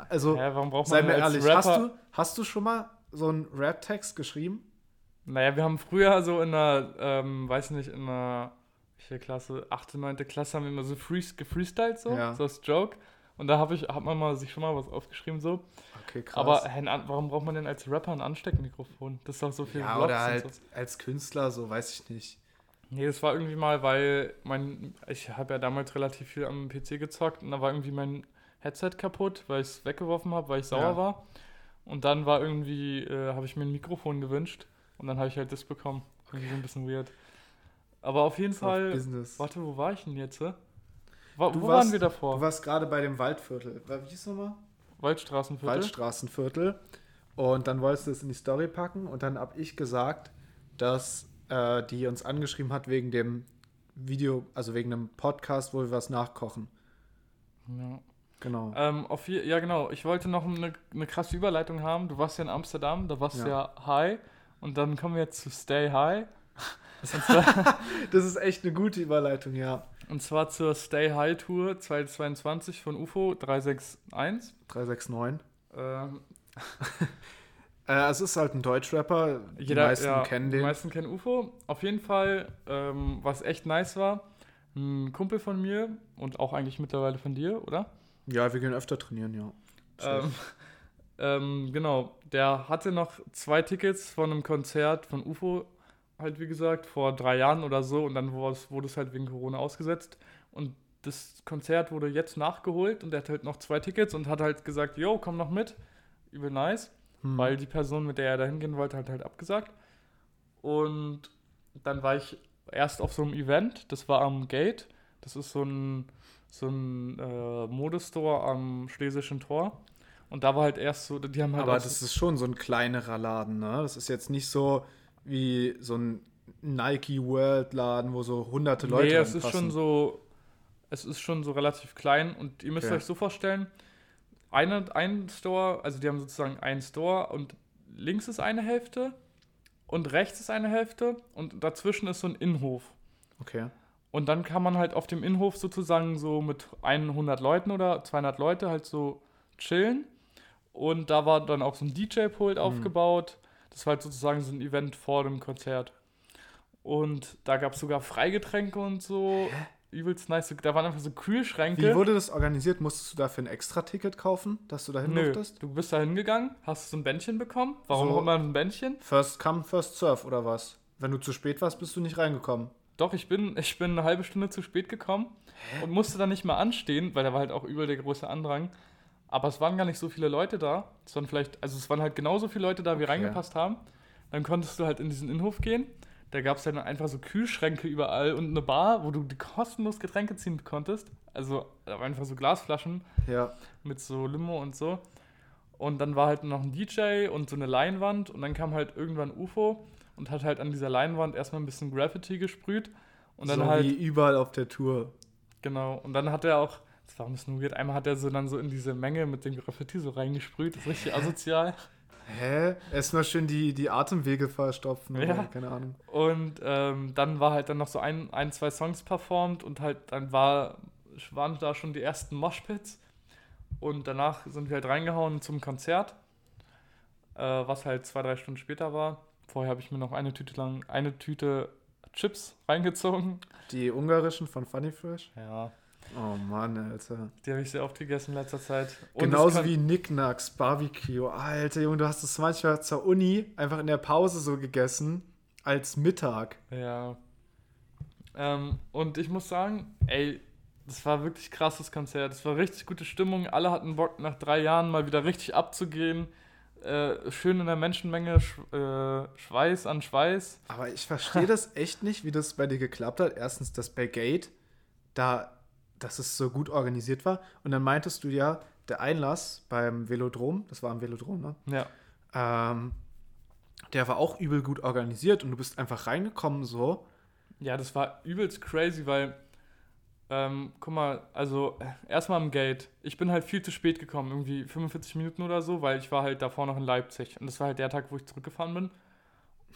Also, Hä, warum braucht sei man mir denn als ehrlich, hast du, hast du schon mal so einen Rap-Text geschrieben? Naja, wir haben früher so in der, ähm, weiß nicht, in welche Klasse, 8., 9. Klasse haben wir immer so free, gefreestylt so, Ja. so als Joke. Und da habe ich, hat man mal sich schon mal was aufgeschrieben so. Okay, krass. Aber An- warum braucht man denn als Rapper ein Ansteckmikrofon? Das ist doch so viel ja, Vlogs oder halt so. als Künstler, so weiß ich nicht. Nee, das war irgendwie mal, weil mein, ich habe ja damals relativ viel am PC gezockt und da war irgendwie mein Headset kaputt, weil ich es weggeworfen habe, weil ich sauer Ja. war. Und dann war irgendwie, äh, habe ich mir ein Mikrofon gewünscht und dann habe ich halt das bekommen. Irgendwie so ein bisschen weird. Aber auf jeden Fall, Business. warte, wo war ich denn jetzt? Wo, Du wo warst- waren wir davor? Du warst gerade bei dem Waldviertel. Wie hieß nochmal? Waldstraßenviertel? Waldstraßenviertel. Und dann wolltest du es in die Story packen und dann habe ich gesagt, dass äh, die uns angeschrieben hat wegen dem Video, also wegen einem Podcast, wo wir was nachkochen. Ja. Genau. Ähm, auf ja, genau. Ich wollte noch eine, eine krasse Überleitung haben. Du warst ja in Amsterdam, da warst du ja high. Und dann kommen wir jetzt zu Stay High. Das ist echt eine gute Überleitung, ja. und zwar zur Stay High Tour 2022 von UFO 361. 369. Ähm, Äh, es ist halt ein Deutschrapper. Die jeder, meisten ja, kennen Die den. meisten kennen UFO. Auf jeden Fall, ähm, was echt nice war, ein Kumpel von mir und auch eigentlich mittlerweile von dir, oder? Ja, wir gehen öfter trainieren, ja. Ähm, ähm, genau, der hatte noch zwei Tickets von einem Konzert von UFO, halt wie gesagt, vor drei Jahren oder so und dann wurde es, halt wegen Corona ausgesetzt. Und das Konzert wurde jetzt nachgeholt und er hat halt noch zwei Tickets und hat halt gesagt, yo, komm noch mit, übel nice, Hm. weil die Person, mit der er da hingehen wollte, hat halt abgesagt. Und dann war ich erst auf so einem Event, das war am Gate, das ist so ein, so ein äh, Modestore am Schlesischen Tor. Und da war halt erst so, die haben halt Aber das ist schon so ein kleinerer Laden, ne? Das ist jetzt nicht so wie so ein Nike World Laden, wo so hunderte Leute nee, es ist schon so, es ist schon so relativ klein und ihr müsst Okay. euch so vorstellen, eine, ein Store, also die haben sozusagen einen Store und links ist eine Hälfte und rechts ist eine Hälfte und dazwischen ist so ein Innenhof. Okay. Und dann kann man halt auf dem Innenhof sozusagen so mit 100 Leuten oder 200 Leute halt so chillen. Und da war dann auch so ein DJ-Pult Mhm. aufgebaut. Das war halt sozusagen so ein Event vor dem Konzert. Und da gab es sogar Freigetränke und so. Übelst nice. Da waren einfach so Kühlschränke. Wie wurde das organisiert? Musstest du dafür ein Extra-Ticket kaufen, dass du dahin Nö, durftest? du bist da hingegangen, hast so ein Bändchen bekommen. Warum So. auch immer ein Bändchen? First come, first serve, oder was? Wenn du zu spät warst, bist du nicht reingekommen. Doch, ich bin, ich bin eine halbe Stunde zu spät gekommen und musste dann nicht mal anstehen, weil da war halt auch übel der große Andrang. Aber es waren gar nicht so viele Leute da. Es waren vielleicht, also es waren halt genauso viele Leute da, wie Okay. reingepasst haben. Dann konntest du halt in diesen Innenhof gehen. Da gab es dann einfach so Kühlschränke überall und eine Bar, wo du kostenlos Getränke ziehen konntest. Also einfach so Glasflaschen Ja. mit so Limo und so. Und dann war halt noch ein DJ und so eine Leinwand und dann kam halt irgendwann UFO und hat halt an dieser Leinwand erstmal ein bisschen Graffiti gesprüht. Und dann so halt, wie überall auf der Tour. genau, und dann hat er auch, das war ein bisschen weird, einmal hat er so dann so in diese Menge mit dem Graffiti so reingesprüht, das ist richtig asozial. Hä? Erstmal schön die, die Atemwege verstopfen. Ja. Oder? Keine Ahnung. Und ähm, dann war halt dann noch so ein, ein, zwei Songs performt und halt dann war, waren da schon die ersten Moshpits. Und danach sind wir halt reingehauen zum Konzert, äh, was halt zwei, drei Stunden später war. Vorher habe ich mir noch eine Tüte lang, eine Tüte Chips reingezogen. Die ungarischen von Funny Fresh. Ja, Oh Mann, Alter. die habe ich sehr oft gegessen in letzter Zeit. Und Genauso wie Knickknacks, Barbecue. Alter Junge, du hast es manchmal zur Uni einfach in der Pause so gegessen als Mittag. Ja. Ähm, und ich muss sagen, ey, das war wirklich krasses Konzert. Es war richtig gute Stimmung. Alle hatten Bock, nach drei Jahren mal wieder richtig abzugehen. äh, schön in der Menschenmenge, Sch äh, Schweiß an Schweiß. Aber ich verstehe das echt nicht, wie das bei dir geklappt hat. Erstens, dass bei Gate, da, dass es so gut organisiert war. Und dann meintest du ja, der Einlass beim Velodrom, das war am Velodrom, ne? Ja. Ähm, der war auch übel gut organisiert und du bist einfach reingekommen so. Ja, das war übelst crazy, weil, ähm, guck mal, also äh, erstmal am Gate. Ich bin halt viel zu spät gekommen, irgendwie 45 Minuten oder so, weil ich war halt davor noch in Leipzig. Und das war halt der Tag, wo ich zurückgefahren bin.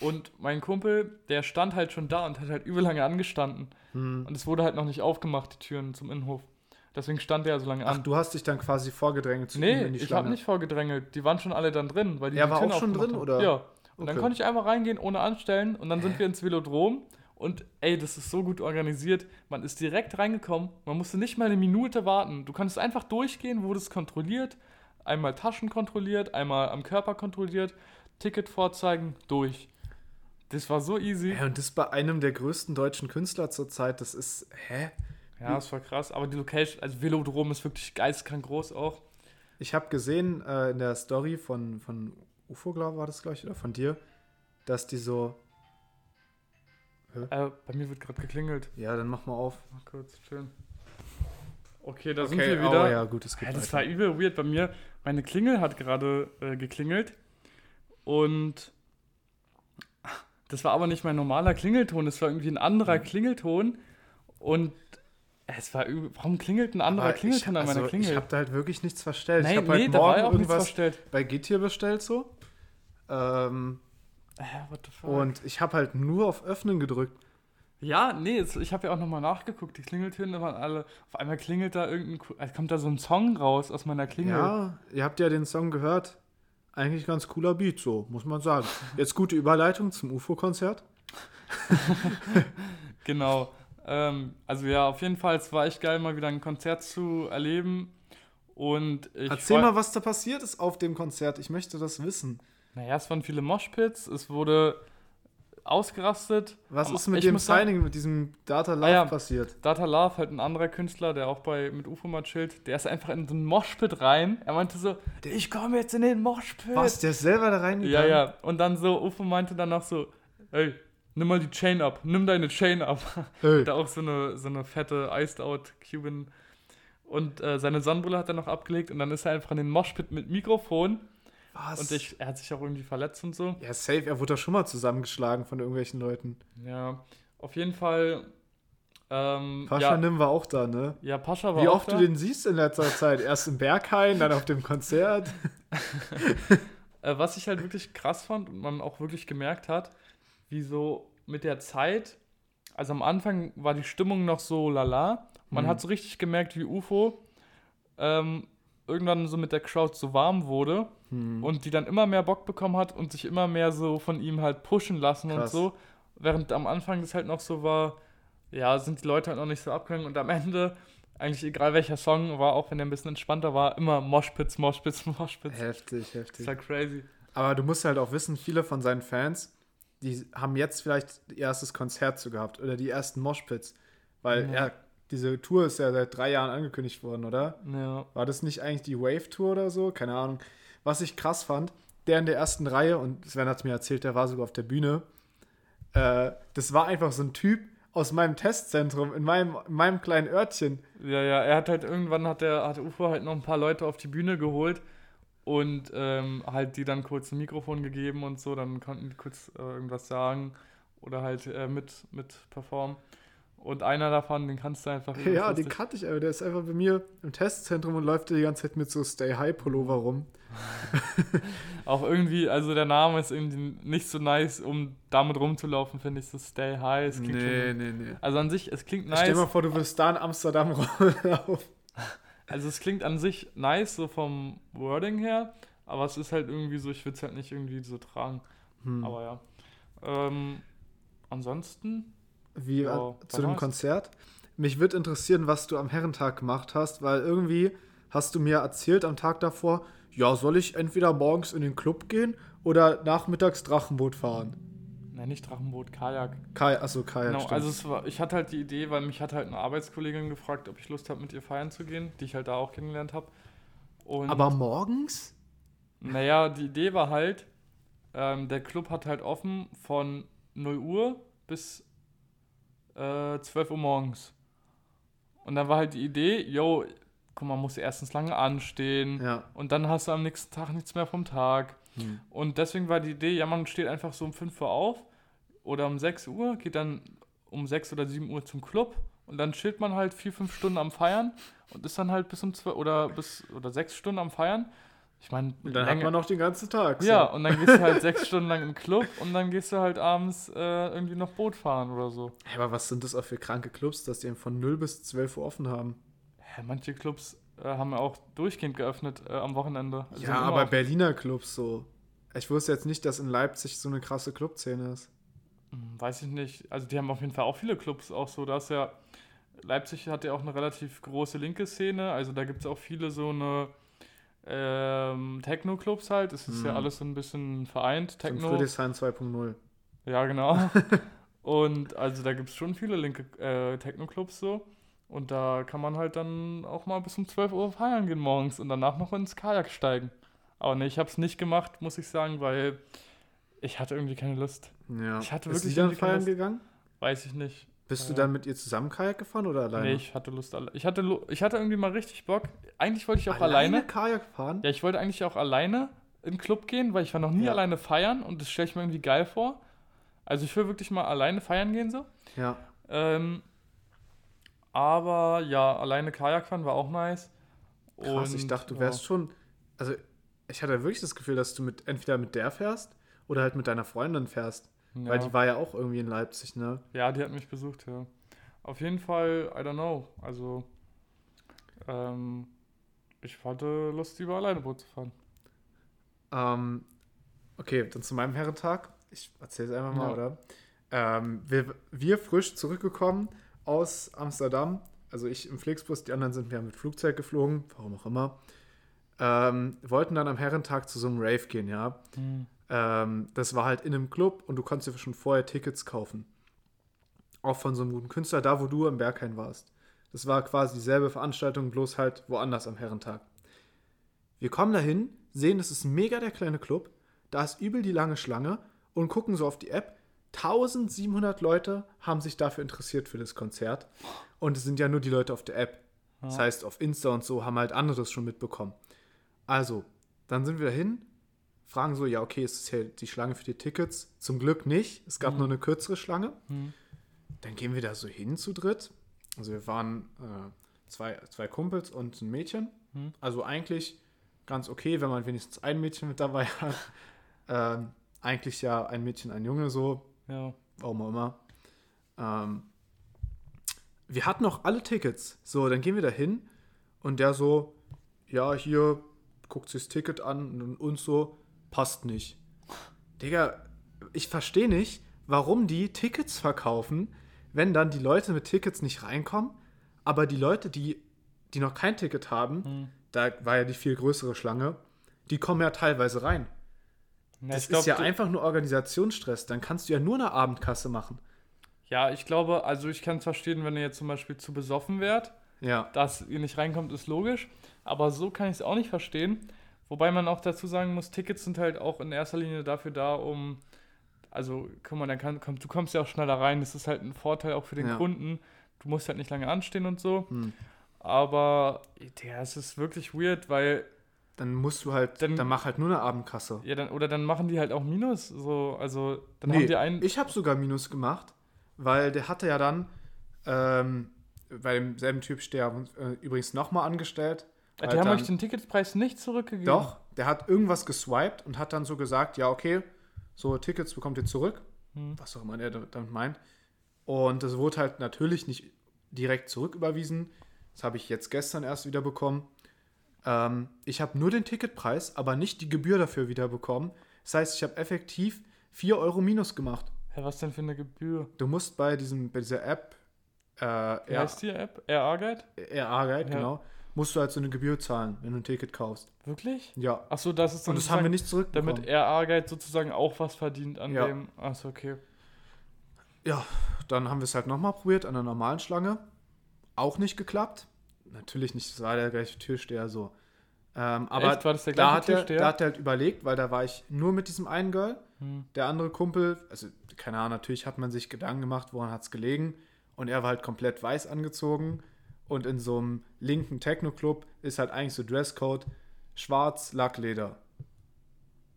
Und mein Kumpel, der stand halt schon da und hat halt übel lange angestanden. Hm. Und es wurde halt noch nicht aufgemacht, die Türen zum Innenhof. Deswegen stand der so lange Ach, an. du hast dich dann quasi vorgedrängt zu ihm nee, in die ich Schlange. habe nicht vorgedrängelt. Die waren schon alle dann drin, weil die Er die war Türen auch schon drin, haben. oder? Ja. Und dann Okay. konnte ich einfach reingehen ohne anstellen und dann sind wir ins Velodrom und ey, das ist so gut organisiert. Man ist direkt reingekommen, man musste nicht mal eine Minute warten. Du konntest einfach durchgehen, wurdest kontrolliert, einmal Taschen kontrolliert, einmal am Körper kontrolliert, Ticket vorzeigen, durch. Das war so easy. Ja, und das bei einem der größten deutschen Künstler zurzeit, das ist, hä? Ja, das war krass. Aber die Location, also Velodrom ist wirklich geistkrank groß auch. Ich habe gesehen äh, in der Story von, von UFO, glaube war das gleich, oder von dir, dass die so, Äh, bei mir wird gerade geklingelt. ja, dann mach mal auf. Mal kurz, schön. Okay, da sind Okay, wir wieder. oh, ja, gut, es geht Ja, das weiter. war übel weird bei mir. Meine Klingel hat gerade äh, geklingelt und das war aber nicht mein normaler Klingelton, das war irgendwie ein anderer Mhm. Klingelton und es war. Warum klingelt ein anderer Aber Klingelton ich, an meiner also, Klingel? Ich habe da halt wirklich nichts verstellt. Nein, ich habe nee, halt da war morgen ja auch nichts irgendwas verstellt. bei Gittier bestellt so. Ähm, Äh, und ich habe halt nur auf Öffnen gedrückt. ja, nee, jetzt, ich habe ja auch nochmal nachgeguckt. Die Klingeltöne waren alle. Auf einmal klingelt da irgendein. Also kommt da so ein Song raus aus meiner Klingel. Ja, ihr habt ja den Song gehört. Eigentlich ganz cooler Beat, so, muss man sagen. Jetzt gute Überleitung zum UFO-Konzert. Genau. Ähm, also ja, auf jeden Fall, es war echt geil, mal wieder ein Konzert zu erleben. Und ich Erzähl mal, was da passiert ist auf dem Konzert. Ich möchte das wissen. Naja, es waren viele Moshpits, es wurde ausgerastet. Was ist mit ich dem Signing, mit diesem Data Love Ah ja. passiert? Data Love, halt ein anderer Künstler, der auch bei mit UFO mal chillt, der ist einfach in so einen Moshpit rein. Er meinte so, ich komme jetzt in den Moshpit. Was, der ist selber da reingegangen? Ja, ja. Und dann so, UFO meinte dann noch so, ey, nimm mal die Chain ab, nimm deine Chain ab. Hey. da auch so eine, so eine fette Iced Out Cuban. Und äh, seine Sonnenbrille hat er noch abgelegt und dann ist er einfach in den Moshpit mit Mikrofon. Was? Und ich, er hat sich auch irgendwie verletzt und so. ja, safe, er wurde doch schon mal zusammengeschlagen von irgendwelchen Leuten. Ja, auf jeden Fall. Ähm, Pascha ja, Nim war auch da, ne? ja, Pascha war Wie auch oft da. du den siehst in letzter Zeit. Erst im Berghain, dann auf dem Konzert. Äh, was ich halt wirklich krass fand und man auch wirklich gemerkt hat, wie so mit der Zeit, also am Anfang war die Stimmung noch so lala. Man Mhm. hat so richtig gemerkt, wie UFO ähm, irgendwann so mit der Crowd so warm wurde Hm. und die dann immer mehr Bock bekommen hat und sich immer mehr so von ihm halt pushen lassen Krass. und so. Während am Anfang das halt noch so war, ja, sind die Leute halt noch nicht so abgegangen und am Ende, eigentlich egal welcher Song war, auch wenn der ein bisschen entspannter war, immer Moshpits, Moshpits, Moshpits. Heftig, Das heftig. ist halt crazy. Aber du musst halt auch wissen, viele von seinen Fans, die haben jetzt vielleicht ihr erstes Konzert zu gehabt oder die ersten Moshpits. Weil Ja. er, diese Tour ist ja seit drei Jahren angekündigt worden, oder? Ja. War das nicht eigentlich die Wave-Tour oder so? Keine Ahnung. Was ich krass fand, der in der ersten Reihe, und Sven hat es mir erzählt, der war sogar auf der Bühne, äh, das war einfach so ein Typ aus meinem Testzentrum, in meinem, in meinem kleinen Örtchen. Ja, ja, er hat halt irgendwann hat der hat UFO halt noch ein paar Leute auf die Bühne geholt und ähm, halt die dann kurz ein Mikrofon gegeben und so, dann konnten die kurz äh, irgendwas sagen oder halt äh, mit, mit performen. Und einer davon, den kannst du einfach. Ja, den kannte ich, aber der ist einfach bei mir im Testzentrum und läuft die ganze Zeit mit so Stay-High-Pullover rum. Auch irgendwie, also der Name ist irgendwie nicht so nice, um damit rumzulaufen, finde ich so Stay High. Es klingt schon, nee, nee. also an sich, es klingt Stell dir mal nice. vor, du wirst da in Amsterdam rumlaufen. Also es klingt an sich nice, so vom Wording her, aber es ist halt irgendwie so, ich würde es halt nicht irgendwie so tragen. Hm. Aber ja. Ähm, ansonsten, Wie Ja, äh, zu dem. Konzert. Mich würde interessieren, was du am Herrentag gemacht hast, weil irgendwie hast du mir erzählt am Tag davor, ja, soll ich entweder morgens in den Club gehen oder nachmittags Drachenboot fahren? nein, nicht Drachenboot, Kajak. Kai, achso, Kajak, genau, stimmt. also es war, ich hatte halt die Idee, weil mich hat halt eine Arbeitskollegin gefragt, ob ich Lust habe, mit ihr feiern zu gehen, die ich halt da auch kennengelernt habe. Aber morgens? Naja, die Idee war halt, ähm, der Club hat halt offen von 0 Uhr bis äh, 12 Uhr morgens. Und dann war halt die Idee, yo, guck mal, man muss erstens lange anstehen Ja. und dann hast du am nächsten Tag nichts mehr vom Tag. Hm. Und deswegen war die Idee, ja, man steht einfach so um 5 Uhr auf oder um 6 Uhr, geht dann um 6 oder 7 Uhr zum Club und dann chillt man halt 4, 5 Stunden am Feiern und ist dann halt bis um 12 oder bis oder 6 Stunden am Feiern. Ich meine, dann hat man noch den ganzen Tag. so. ja, und dann gehst du halt 6 Stunden lang im Club und dann gehst du halt abends äh, irgendwie noch Boot fahren oder so. Hey, Aber was sind das auch für kranke Clubs, dass die eben von 0 bis 12 Uhr offen haben? Ja, manche Clubs äh, haben ja auch durchgehend geöffnet äh, am Wochenende. Also ja, aber offen. Berliner Clubs so. Ich wusste jetzt nicht, dass in Leipzig so eine krasse Clubszene ist. Hm, Weiß ich nicht. Also die haben auf jeden Fall auch viele Clubs auch so. Da ist ja, Leipzig hat ja auch eine relativ große linke Szene. Also da gibt es auch viele so eine ähm, Techno-Clubs halt. Es ist ja Mhm. alles so ein bisschen vereint. Techno. Friedrichshain 2.0. Ja, genau. Und also da gibt es schon viele linke äh, Techno-Clubs so. Und da kann man halt dann auch mal bis um 12 Uhr feiern gehen morgens und danach noch ins Kajak steigen. Aber nee, ich habe es nicht gemacht, muss ich sagen, weil ich hatte irgendwie keine Lust. Ja. Ich hatte ist wirklich sie dann feiern gegangen? Weiß ich nicht. Bist du Ja. dann mit ihr zusammen Kajak gefahren oder alleine? Nee, ich hatte Lust. Ich hatte, ich hatte irgendwie mal richtig Bock. Eigentlich wollte ich auch alleine. Kajak fahren? Ja, ich wollte eigentlich auch alleine in den Club gehen, weil ich war noch nie Ja. alleine feiern und das stelle ich mir irgendwie geil vor. Also ich will wirklich mal alleine feiern gehen so. Ja. Ähm, aber ja, alleine Kajak fahren war auch nice. Krass, ich dachte, du ja. wärst schon. Also, ich hatte wirklich das Gefühl, dass du mit entweder mit der fährst oder halt mit deiner Freundin fährst. Ja. Weil die war ja auch irgendwie in Leipzig, ne? ja, die hat mich besucht, ja. Auf jeden Fall, I don't know. Also, ähm, ich hatte Lust, lieber alleine Boot zu fahren. Ähm, okay, dann zu meinem Herrentag. Ich erzähle es einfach mal, Ja. oder? Ähm, wir, wir frisch zurückgekommen aus Amsterdam. Also ich im Flixbus, die anderen sind ja mit Flugzeug geflogen, warum auch immer. Ähm, wollten dann am Herrentag zu so einem Rave gehen, ja. Ähm, das war halt in einem Club und du konntest dir schon vorher Tickets kaufen. Auch von so einem guten Künstler, da wo du am Berghain warst. Das war quasi dieselbe Veranstaltung, bloß halt woanders am Herrentag. Wir kommen dahin, sehen, es ist mega der kleine Club, da ist übel die lange Schlange und gucken so auf die App. 1700 Leute haben sich dafür interessiert für das Konzert. Und es sind ja nur die Leute auf der App. Das heißt, auf Insta und so haben halt anderes schon mitbekommen. Also, dann sind wir dahin, fragen so, ja, okay, es ist ja die Schlange für die Tickets. Zum Glück nicht. Es gab Mhm. nur eine kürzere Schlange. Hm. Dann gehen wir da so hin zu dritt. Also wir waren äh, zwei, zwei Kumpels und ein Mädchen. Hm. Also eigentlich ganz okay, wenn man wenigstens ein Mädchen mit dabei hat. ähm, eigentlich ja ein Mädchen, ein Junge so, Ja. warum auch immer. Ähm, wir hatten noch alle Tickets. So, dann gehen wir da hin und der so, ja, hier guckt sich das Ticket an und uns so, passt nicht. Digga, ich verstehe nicht, warum die Tickets verkaufen, wenn dann die Leute mit Tickets nicht reinkommen, aber die Leute, die, die noch kein Ticket haben, Hm. da war ja die viel größere Schlange, die kommen ja teilweise rein. Ja, Das glaub, ist ja einfach nur Organisationsstress. Dann kannst du ja nur eine Abendkasse machen. Ja, ich glaube, also ich kann es verstehen, wenn ihr jetzt zum Beispiel zu besoffen wärt, Ja. dass ihr nicht reinkommt, ist logisch. Aber so kann ich es auch nicht verstehen. Wobei man auch dazu sagen muss, Tickets sind halt auch in erster Linie dafür da, um. Also, guck mal, dann kann, komm, du kommst ja auch schneller rein. Das ist halt ein Vorteil auch für den Ja. Kunden. Du musst halt nicht lange anstehen und so. Hm. Aber, ja, es ist wirklich weird, weil, Dann musst du halt, Dann- dann, mach halt nur eine Abendkasse. ja, dann, oder dann machen die halt auch Minus. So, also, dann Nee, haben die einen. Ich habe sogar Minus gemacht, weil der hatte ja dann ähm, bei demselben Typ, der äh, übrigens nochmal angestellt. Die halt haben euch den Ticketpreis nicht zurückgegeben. Doch, der hat irgendwas geswiped und hat dann so gesagt, ja, okay, so Tickets bekommt ihr zurück. Hm. Was auch immer er da- damit meint. Und das wurde halt natürlich nicht direkt zurücküberwiesen. Das habe ich jetzt gestern erst wieder bekommen. Ähm, ich habe nur den Ticketpreis, aber nicht die Gebühr dafür wieder bekommen. Das heißt, ich habe effektiv 4 Euro minus gemacht. Hä, was denn für eine Gebühr? Du musst bei, diesem, bei dieser App, äh, Wie heißt die App? RA Guide? RA-Guide, Ja. genau, musst du halt so eine Gebühr zahlen, wenn du ein Ticket kaufst. Wirklich? Ja. Achso, das ist dann Und das haben wir nicht zurückbekommen. Damit RA Guide sozusagen auch was verdient an Ja. dem. Achso, okay. Ja, dann haben wir es halt nochmal probiert an der normalen Schlange. Auch nicht geklappt. Natürlich nicht, es war der gleiche Türsteher so. Ähm, aber Echt? War das der da, hat er, da hat er halt überlegt, weil da war ich nur mit diesem einen Girl. Hm. Der andere Kumpel, also keine Ahnung, natürlich hat man sich Gedanken gemacht, woran hat es gelegen. Und er war halt komplett weiß angezogen. Und in so einem linken Techno-Club ist halt eigentlich so Dresscode schwarz, Lackleder.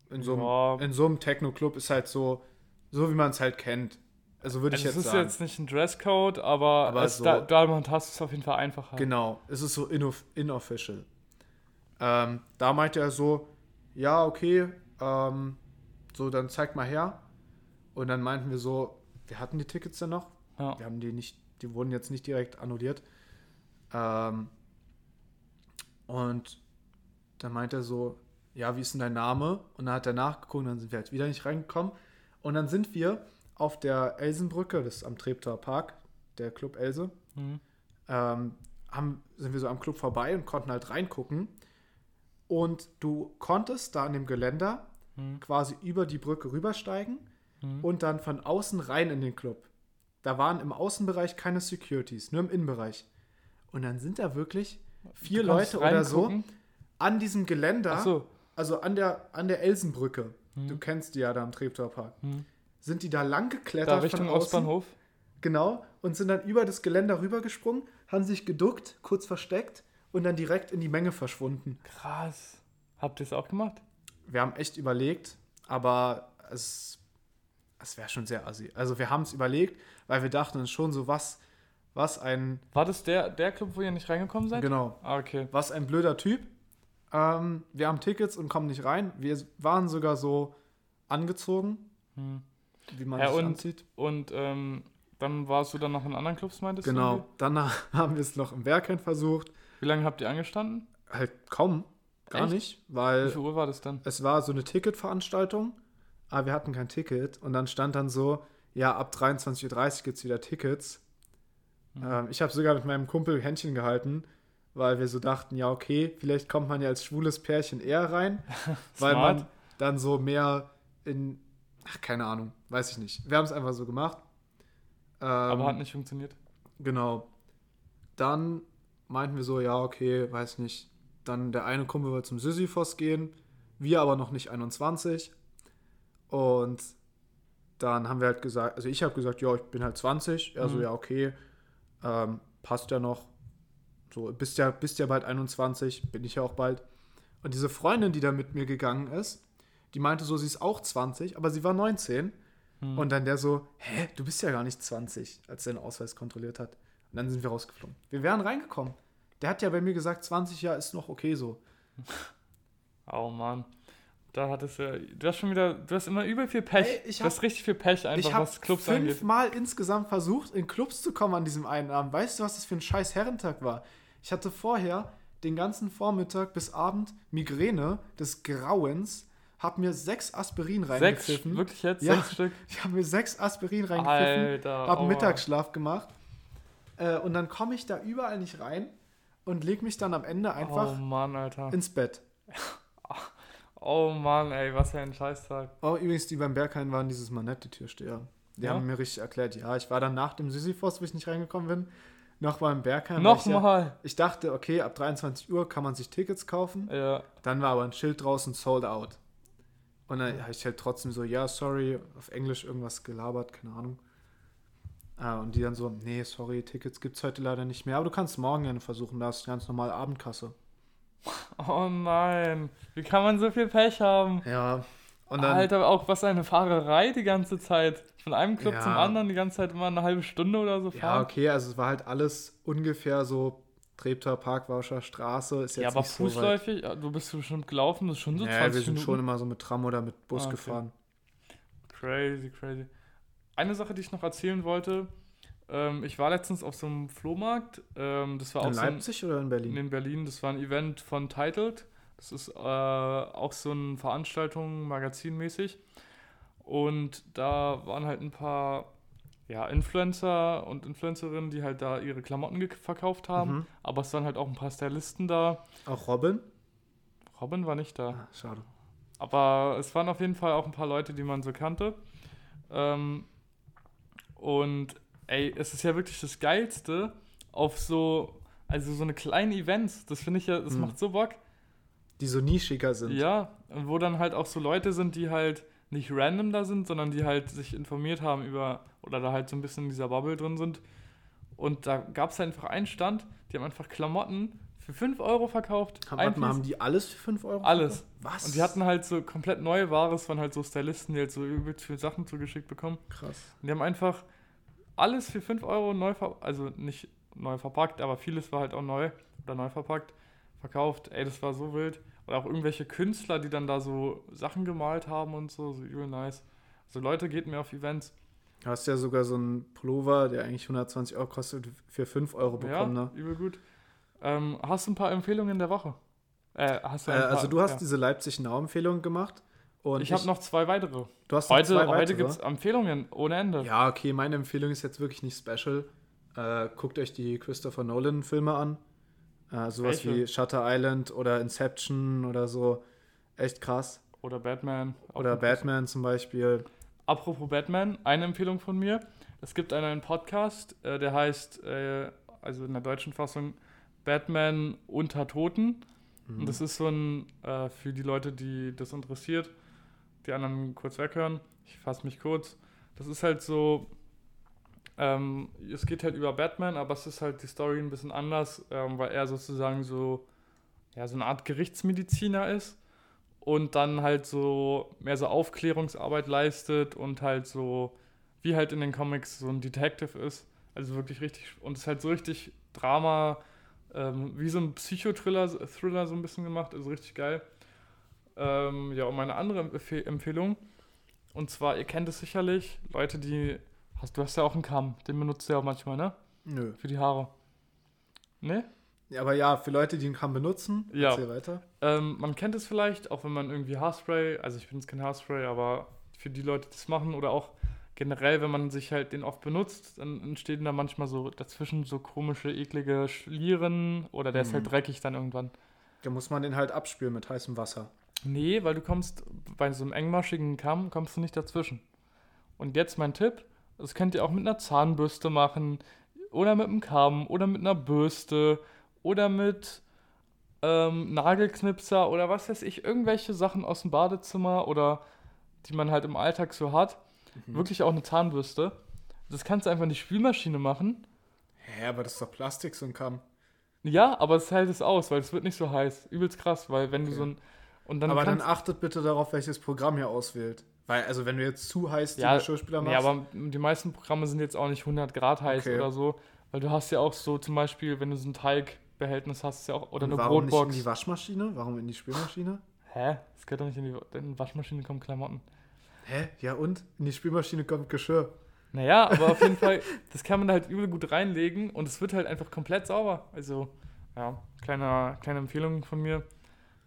In so einem, Ja. in so einem Techno-Club ist halt so, so wie man es halt kennt. Also würde ich Also es jetzt ist sagen. jetzt nicht ein Dresscode, aber, Aber es, so- da, da man hast es auf jeden Fall einfacher. Genau, es ist so inoff inofficial. Ähm, da meinte er so, ja, okay, ähm, so, dann zeig mal her. Und dann meinten wir so, wir hatten die Tickets dann noch. Ja. Wir haben die nicht, die wurden jetzt nicht direkt annulliert. Ähm, und dann meinte er so, ja, wie ist denn dein Name? Und dann hat er nachgeguckt und dann sind wir halt wieder nicht reingekommen. Und dann sind wir auf der Elsenbrücke, das ist am Treptower Park, der Club Else, Mhm. ähm, haben, sind wir so am Club vorbei und konnten halt reingucken. Und du konntest da an dem Geländer Mhm. quasi über die Brücke rübersteigen Mhm. und dann von außen rein in den Club. Da waren im Außenbereich keine Securities, nur im Innenbereich. Und dann sind da wirklich vier Leute oder so an diesem Geländer, so. also an der, an der Elsenbrücke, Mhm. du kennst die ja da am Treptower Park, Mhm. sind die da lang Da geklettert Richtung von außen. Ostbahnhof. Genau, und sind dann über das Geländer rübergesprungen, haben sich geduckt, kurz versteckt und dann direkt in die Menge verschwunden. Krass. Habt ihr es auch gemacht? Wir haben echt überlegt, aber es, es wäre schon sehr assi. Also wir haben es überlegt, weil wir dachten uns schon so, was, was ein, War das der, der Club, wo ihr nicht reingekommen seid? genau, Ah, okay. was ein blöder Typ. Ähm, wir haben Tickets und kommen nicht rein. Wir waren sogar so angezogen, Hm. wie man Ja, sich und- anzieht. Und ähm, dann warst du dann noch in anderen Clubs, meintest du? Genau, dann haben wir es noch im Berghain versucht. Wie lange habt ihr angestanden? Halt kaum, gar Echt? nicht, Wie weil viel Uhr war das dann? es war so eine Ticketveranstaltung, aber wir hatten kein Ticket und dann stand dann so, ja, ab 23.30 Uhr gibt es wieder Tickets. Mhm. Ähm, ich habe sogar mit meinem Kumpel Händchen gehalten, weil wir so dachten, ja, okay, vielleicht kommt man ja als schwules Pärchen eher rein, weil man dann so mehr in, ach, keine Ahnung, weiß ich nicht. Wir haben es einfach so gemacht. Ähm, Aber hat nicht funktioniert. Genau. Dann meinten wir so, ja, okay, weiß nicht. Dann der eine Kumpel will zum Sisyphos gehen, wir aber noch nicht 21. Und dann haben wir halt gesagt, also ich habe gesagt, ja, ich bin halt 20. Er so, Mhm. ja, okay, ähm, passt ja noch. So, bist ja, bist ja bald 21, bin ich ja auch bald. Und diese Freundin, die da mit mir gegangen ist, die meinte so, sie ist auch 20, aber sie war 19. Hm. Und dann der so, hä, du bist ja gar nicht 20, als er den Ausweis kontrolliert hat. Und dann sind wir rausgeflogen. Wir wären reingekommen. Der hat ja bei mir gesagt, 20 Jahre ist noch okay so. Oh Mann. Da hattest du, du hast schon wieder, du hast immer übel viel Pech. Ey, ich du hab- hast richtig viel Pech einfach, ich habe was Clubs angeht. fünfmal insgesamt versucht, in Clubs zu kommen an diesem einen Abend. Weißt du, was das für ein scheiß Herrentag war? Ich hatte vorher den ganzen Vormittag bis Abend Migräne des Grauens, hab mir sechs Aspirin Sechs, reingepfiffen. wirklich jetzt? Ja. Sechs Stück? Ich habe mir sechs Aspirin reingepfiffen. Alter. Hab aua. Mittagsschlaf gemacht. Äh, und dann komme ich da überall nicht rein und leg mich dann am Ende Oh einfach Mann, Alter. ins Bett. Oh Mann, ey, was für ein Scheißtag. Oh, übrigens, die beim Berghain waren dieses Mal nette Türsteher. Die Ja? haben mir richtig erklärt, ja, ich war dann nach dem Sisyphos, wo ich nicht reingekommen bin, noch beim Berghain. weil ich ja- Nochmal. Ich dachte, okay, ab 23 Uhr kann man sich Tickets kaufen. Ja. Dann war aber ein Schild draußen, sold out. Und dann habe ich halt trotzdem so, ja, sorry, auf Englisch irgendwas gelabert, keine Ahnung. Ah, und die dann so, nee, sorry, Tickets gibt's heute leider nicht mehr, aber du kannst morgen gerne versuchen, da ist ganz normal Abendkasse. Oh nein. Wie kann man so viel Pech haben? Ja, und dann, Alter, auch was eine Fahrerei die ganze Zeit. Von einem Club Ja. zum anderen die ganze Zeit immer eine halbe Stunde oder so ja, fahren. okay, also es war halt alles ungefähr so Treptower Parkwauscher Straße, ist jetzt Ja, aber nicht so weit. fußläufig, ja, du bist bestimmt gelaufen, das ist schon so Ja, 20 wir sind Minuten. schon immer so mit Tram oder mit Bus Ah, okay. gefahren. Crazy, crazy. Eine Sache, die ich noch erzählen wollte, ähm, ich war letztens auf so einem Flohmarkt, ähm, das war In auch so ein, Leipzig oder in Berlin? in Berlin, das war ein Event von Titled, das ist äh, auch so eine Veranstaltung, magazinmäßig und da waren halt ein paar ja, Influencer und Influencerinnen, die halt da ihre Klamotten verkauft haben, Mhm. aber es waren halt auch ein paar Stylisten da. Auch Robin? Robin war nicht da. Ah, schade. Aber es waren auf jeden Fall auch ein paar Leute, die man so kannte. Ähm, und ey, es ist ja wirklich das Geilste auf so, also so eine kleine Events. Das finde ich ja, das Hm. macht so Bock. die so nischiger sind. Ja, und wo dann halt auch so Leute sind, die halt nicht random da sind, sondern die halt sich informiert haben über, oder da halt so ein bisschen in dieser Bubble drin sind. Und da gab es einfach einen Stand, die haben einfach Klamotten für 5 Euro verkauft. Haben, warte mal, haben die alles für 5 Euro? Alles. verkauft? Was? Und die hatten halt so komplett neue Ware, es waren halt so Stylisten, die halt so übelst viele Sachen zugeschickt bekommen. Krass. Und die haben einfach alles für 5 Euro neu, ver also nicht neu verpackt, aber vieles war halt auch neu oder neu verpackt, verkauft. Ey, das war so wild. Oder auch irgendwelche Künstler, die dann da so Sachen gemalt haben und so, so übel nice. Also Leute, geht mir auf Events. Du hast ja sogar so einen Pullover, der eigentlich 120 Euro kostet, für 5 Euro bekommen, ja, ne? übel gut. Ähm, hast du ein paar Empfehlungen der Woche? Äh, hast du Äh, also du hast ja. diese Leipzig-Now-Empfehlung gemacht. Und Ich habe noch zwei weitere. Du hast noch Heute, zwei heute weitere. gibt es Empfehlungen ohne Ende. Ja, okay, meine Empfehlung ist jetzt wirklich nicht special. Äh, guckt euch die Christopher Nolan-Filme an. Äh, sowas Welche? wie Shutter Island oder Inception oder so. Echt krass. Oder Batman. Oder Batman zum Beispiel. Apropos Batman, eine Empfehlung von mir. Es gibt einen Podcast, äh, der heißt, äh, also in der deutschen Fassung, Batman unter Toten. Mhm. Und das ist so ein, äh, für die Leute, die das interessiert, die anderen kurz weghören. Ich fasse mich kurz. Das ist halt so, ähm, es geht halt über Batman, aber es ist halt die Story ein bisschen anders, ähm, weil er sozusagen so, ja, so eine Art Gerichtsmediziner ist und dann halt so mehr so Aufklärungsarbeit leistet und halt so, wie halt in den Comics so ein Detective ist. Also wirklich richtig, und es ist halt so richtig Drama, ähm, wie so ein Psychothriller Thriller so ein bisschen gemacht, also richtig geil. Ähm, ja, und meine andere Empfe Empfehlung, und zwar, ihr kennt es sicherlich, Leute, die, hast, du hast ja auch einen Kamm, den benutzt du ja auch manchmal, ne? Nö. Für die Haare. Ne? Ja, aber ja, für Leute, die ihn kaum benutzen, Ja. erzähl weiter. Ähm, man kennt es vielleicht, auch wenn man irgendwie Haarspray, also ich benutze kein Haarspray, aber für die Leute, die das machen oder auch generell, wenn man sich halt den oft benutzt, dann entstehen da manchmal so dazwischen so komische, eklige Schlieren oder der ist halt Mhm. dreckig dann irgendwann. Da muss man den halt abspülen mit heißem Wasser. Nee, weil du kommst bei so einem engmaschigen Kamm kommst du nicht dazwischen. Und jetzt mein Tipp, das könnt ihr auch mit einer Zahnbürste machen oder mit einem Kamm oder mit einer Bürste oder mit ähm, Nagelknipser oder was weiß ich, irgendwelche Sachen aus dem Badezimmer oder die man halt im Alltag so hat. Mhm. Wirklich auch eine Zahnbürste. Das kannst du einfach in die Spülmaschine machen. Hä, aber das ist doch Plastik, so ein Kamm. Ja, aber es hält es aus, weil es wird nicht so heiß. Übelst krass, weil wenn du Okay. so ein dann aber dann achtet bitte darauf, welches Programm ihr auswählt. Weil, also wenn du jetzt zu heiß die Ja, Geschirrspüler Nee, machst, aber die meisten Programme sind jetzt auch nicht 100 Grad heiß Okay. oder so. Weil du hast ja auch so zum Beispiel, wenn du so ein Teigbehältnis hast, ja auch, oder und eine warum nicht in Brotbox. die Waschmaschine? Warum in die Spülmaschine? Hä? Das geht doch nicht in die, in die Waschmaschine kommen Klamotten. Hä? Ja und? In die Spülmaschine kommt Geschirr. Naja, aber auf jeden Fall, das kann man da halt übel gut reinlegen und es wird halt einfach komplett sauber. Also, ja, kleine, kleine Empfehlung von mir.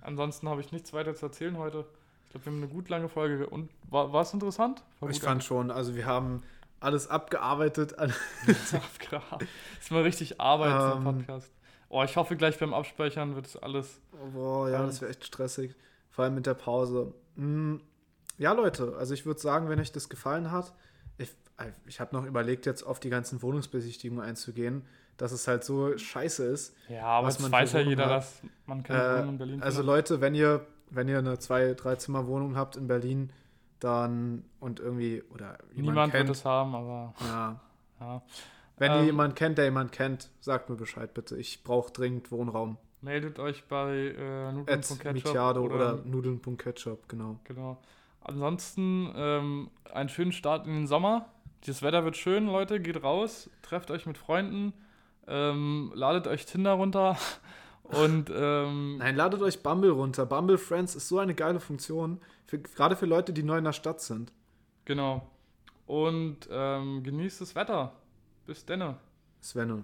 Ansonsten habe ich nichts weiter zu erzählen heute. Ich glaube, wir haben eine gut lange Folge. Und war es interessant? War ich fand schon, also wir haben alles abgearbeitet. an- Abgehabt. ist mal richtig Arbeit, so ein Ähm. Podcast. Oh, ich hoffe, gleich beim Abspeichern wird es alles. Boah, ja, Ähm. das wäre echt stressig. Vor allem mit der Pause. Hm, Ja, Leute, also ich würde sagen, wenn euch das gefallen hat, ich, ich habe noch überlegt, jetzt auf die ganzen Wohnungsbesichtigungen einzugehen, dass es halt so scheiße ist. Ja, aber Was man weiß ja jeder, hat. dass man keine Äh, Wohnung in Berlin also. Leute, wenn ihr, wenn ihr eine zwei, drei Zimmer Wohnung habt in Berlin, dann und irgendwie oder Niemand wird kennt, es haben, aber ja, ja. wenn ihr Ähm, jemanden kennt, der jemanden kennt, sagt mir Bescheid bitte. Ich brauche dringend Wohnraum. Meldet euch bei äh, Nudeln.ketchup Michiado oder, Nudeln.ketchup, genau. Genau. Ansonsten ähm, einen schönen Start in den Sommer. Das Wetter wird schön, Leute. Geht raus, trefft euch mit Freunden, ähm, ladet euch Tinder runter und ähm, Nein, ladet euch Bumble runter. Bumble Friends ist so eine geile Funktion, für, gerade für Leute, die neu in der Stadt sind. genau. Und ähm, genießt das Wetter. Bis denne. Svenne.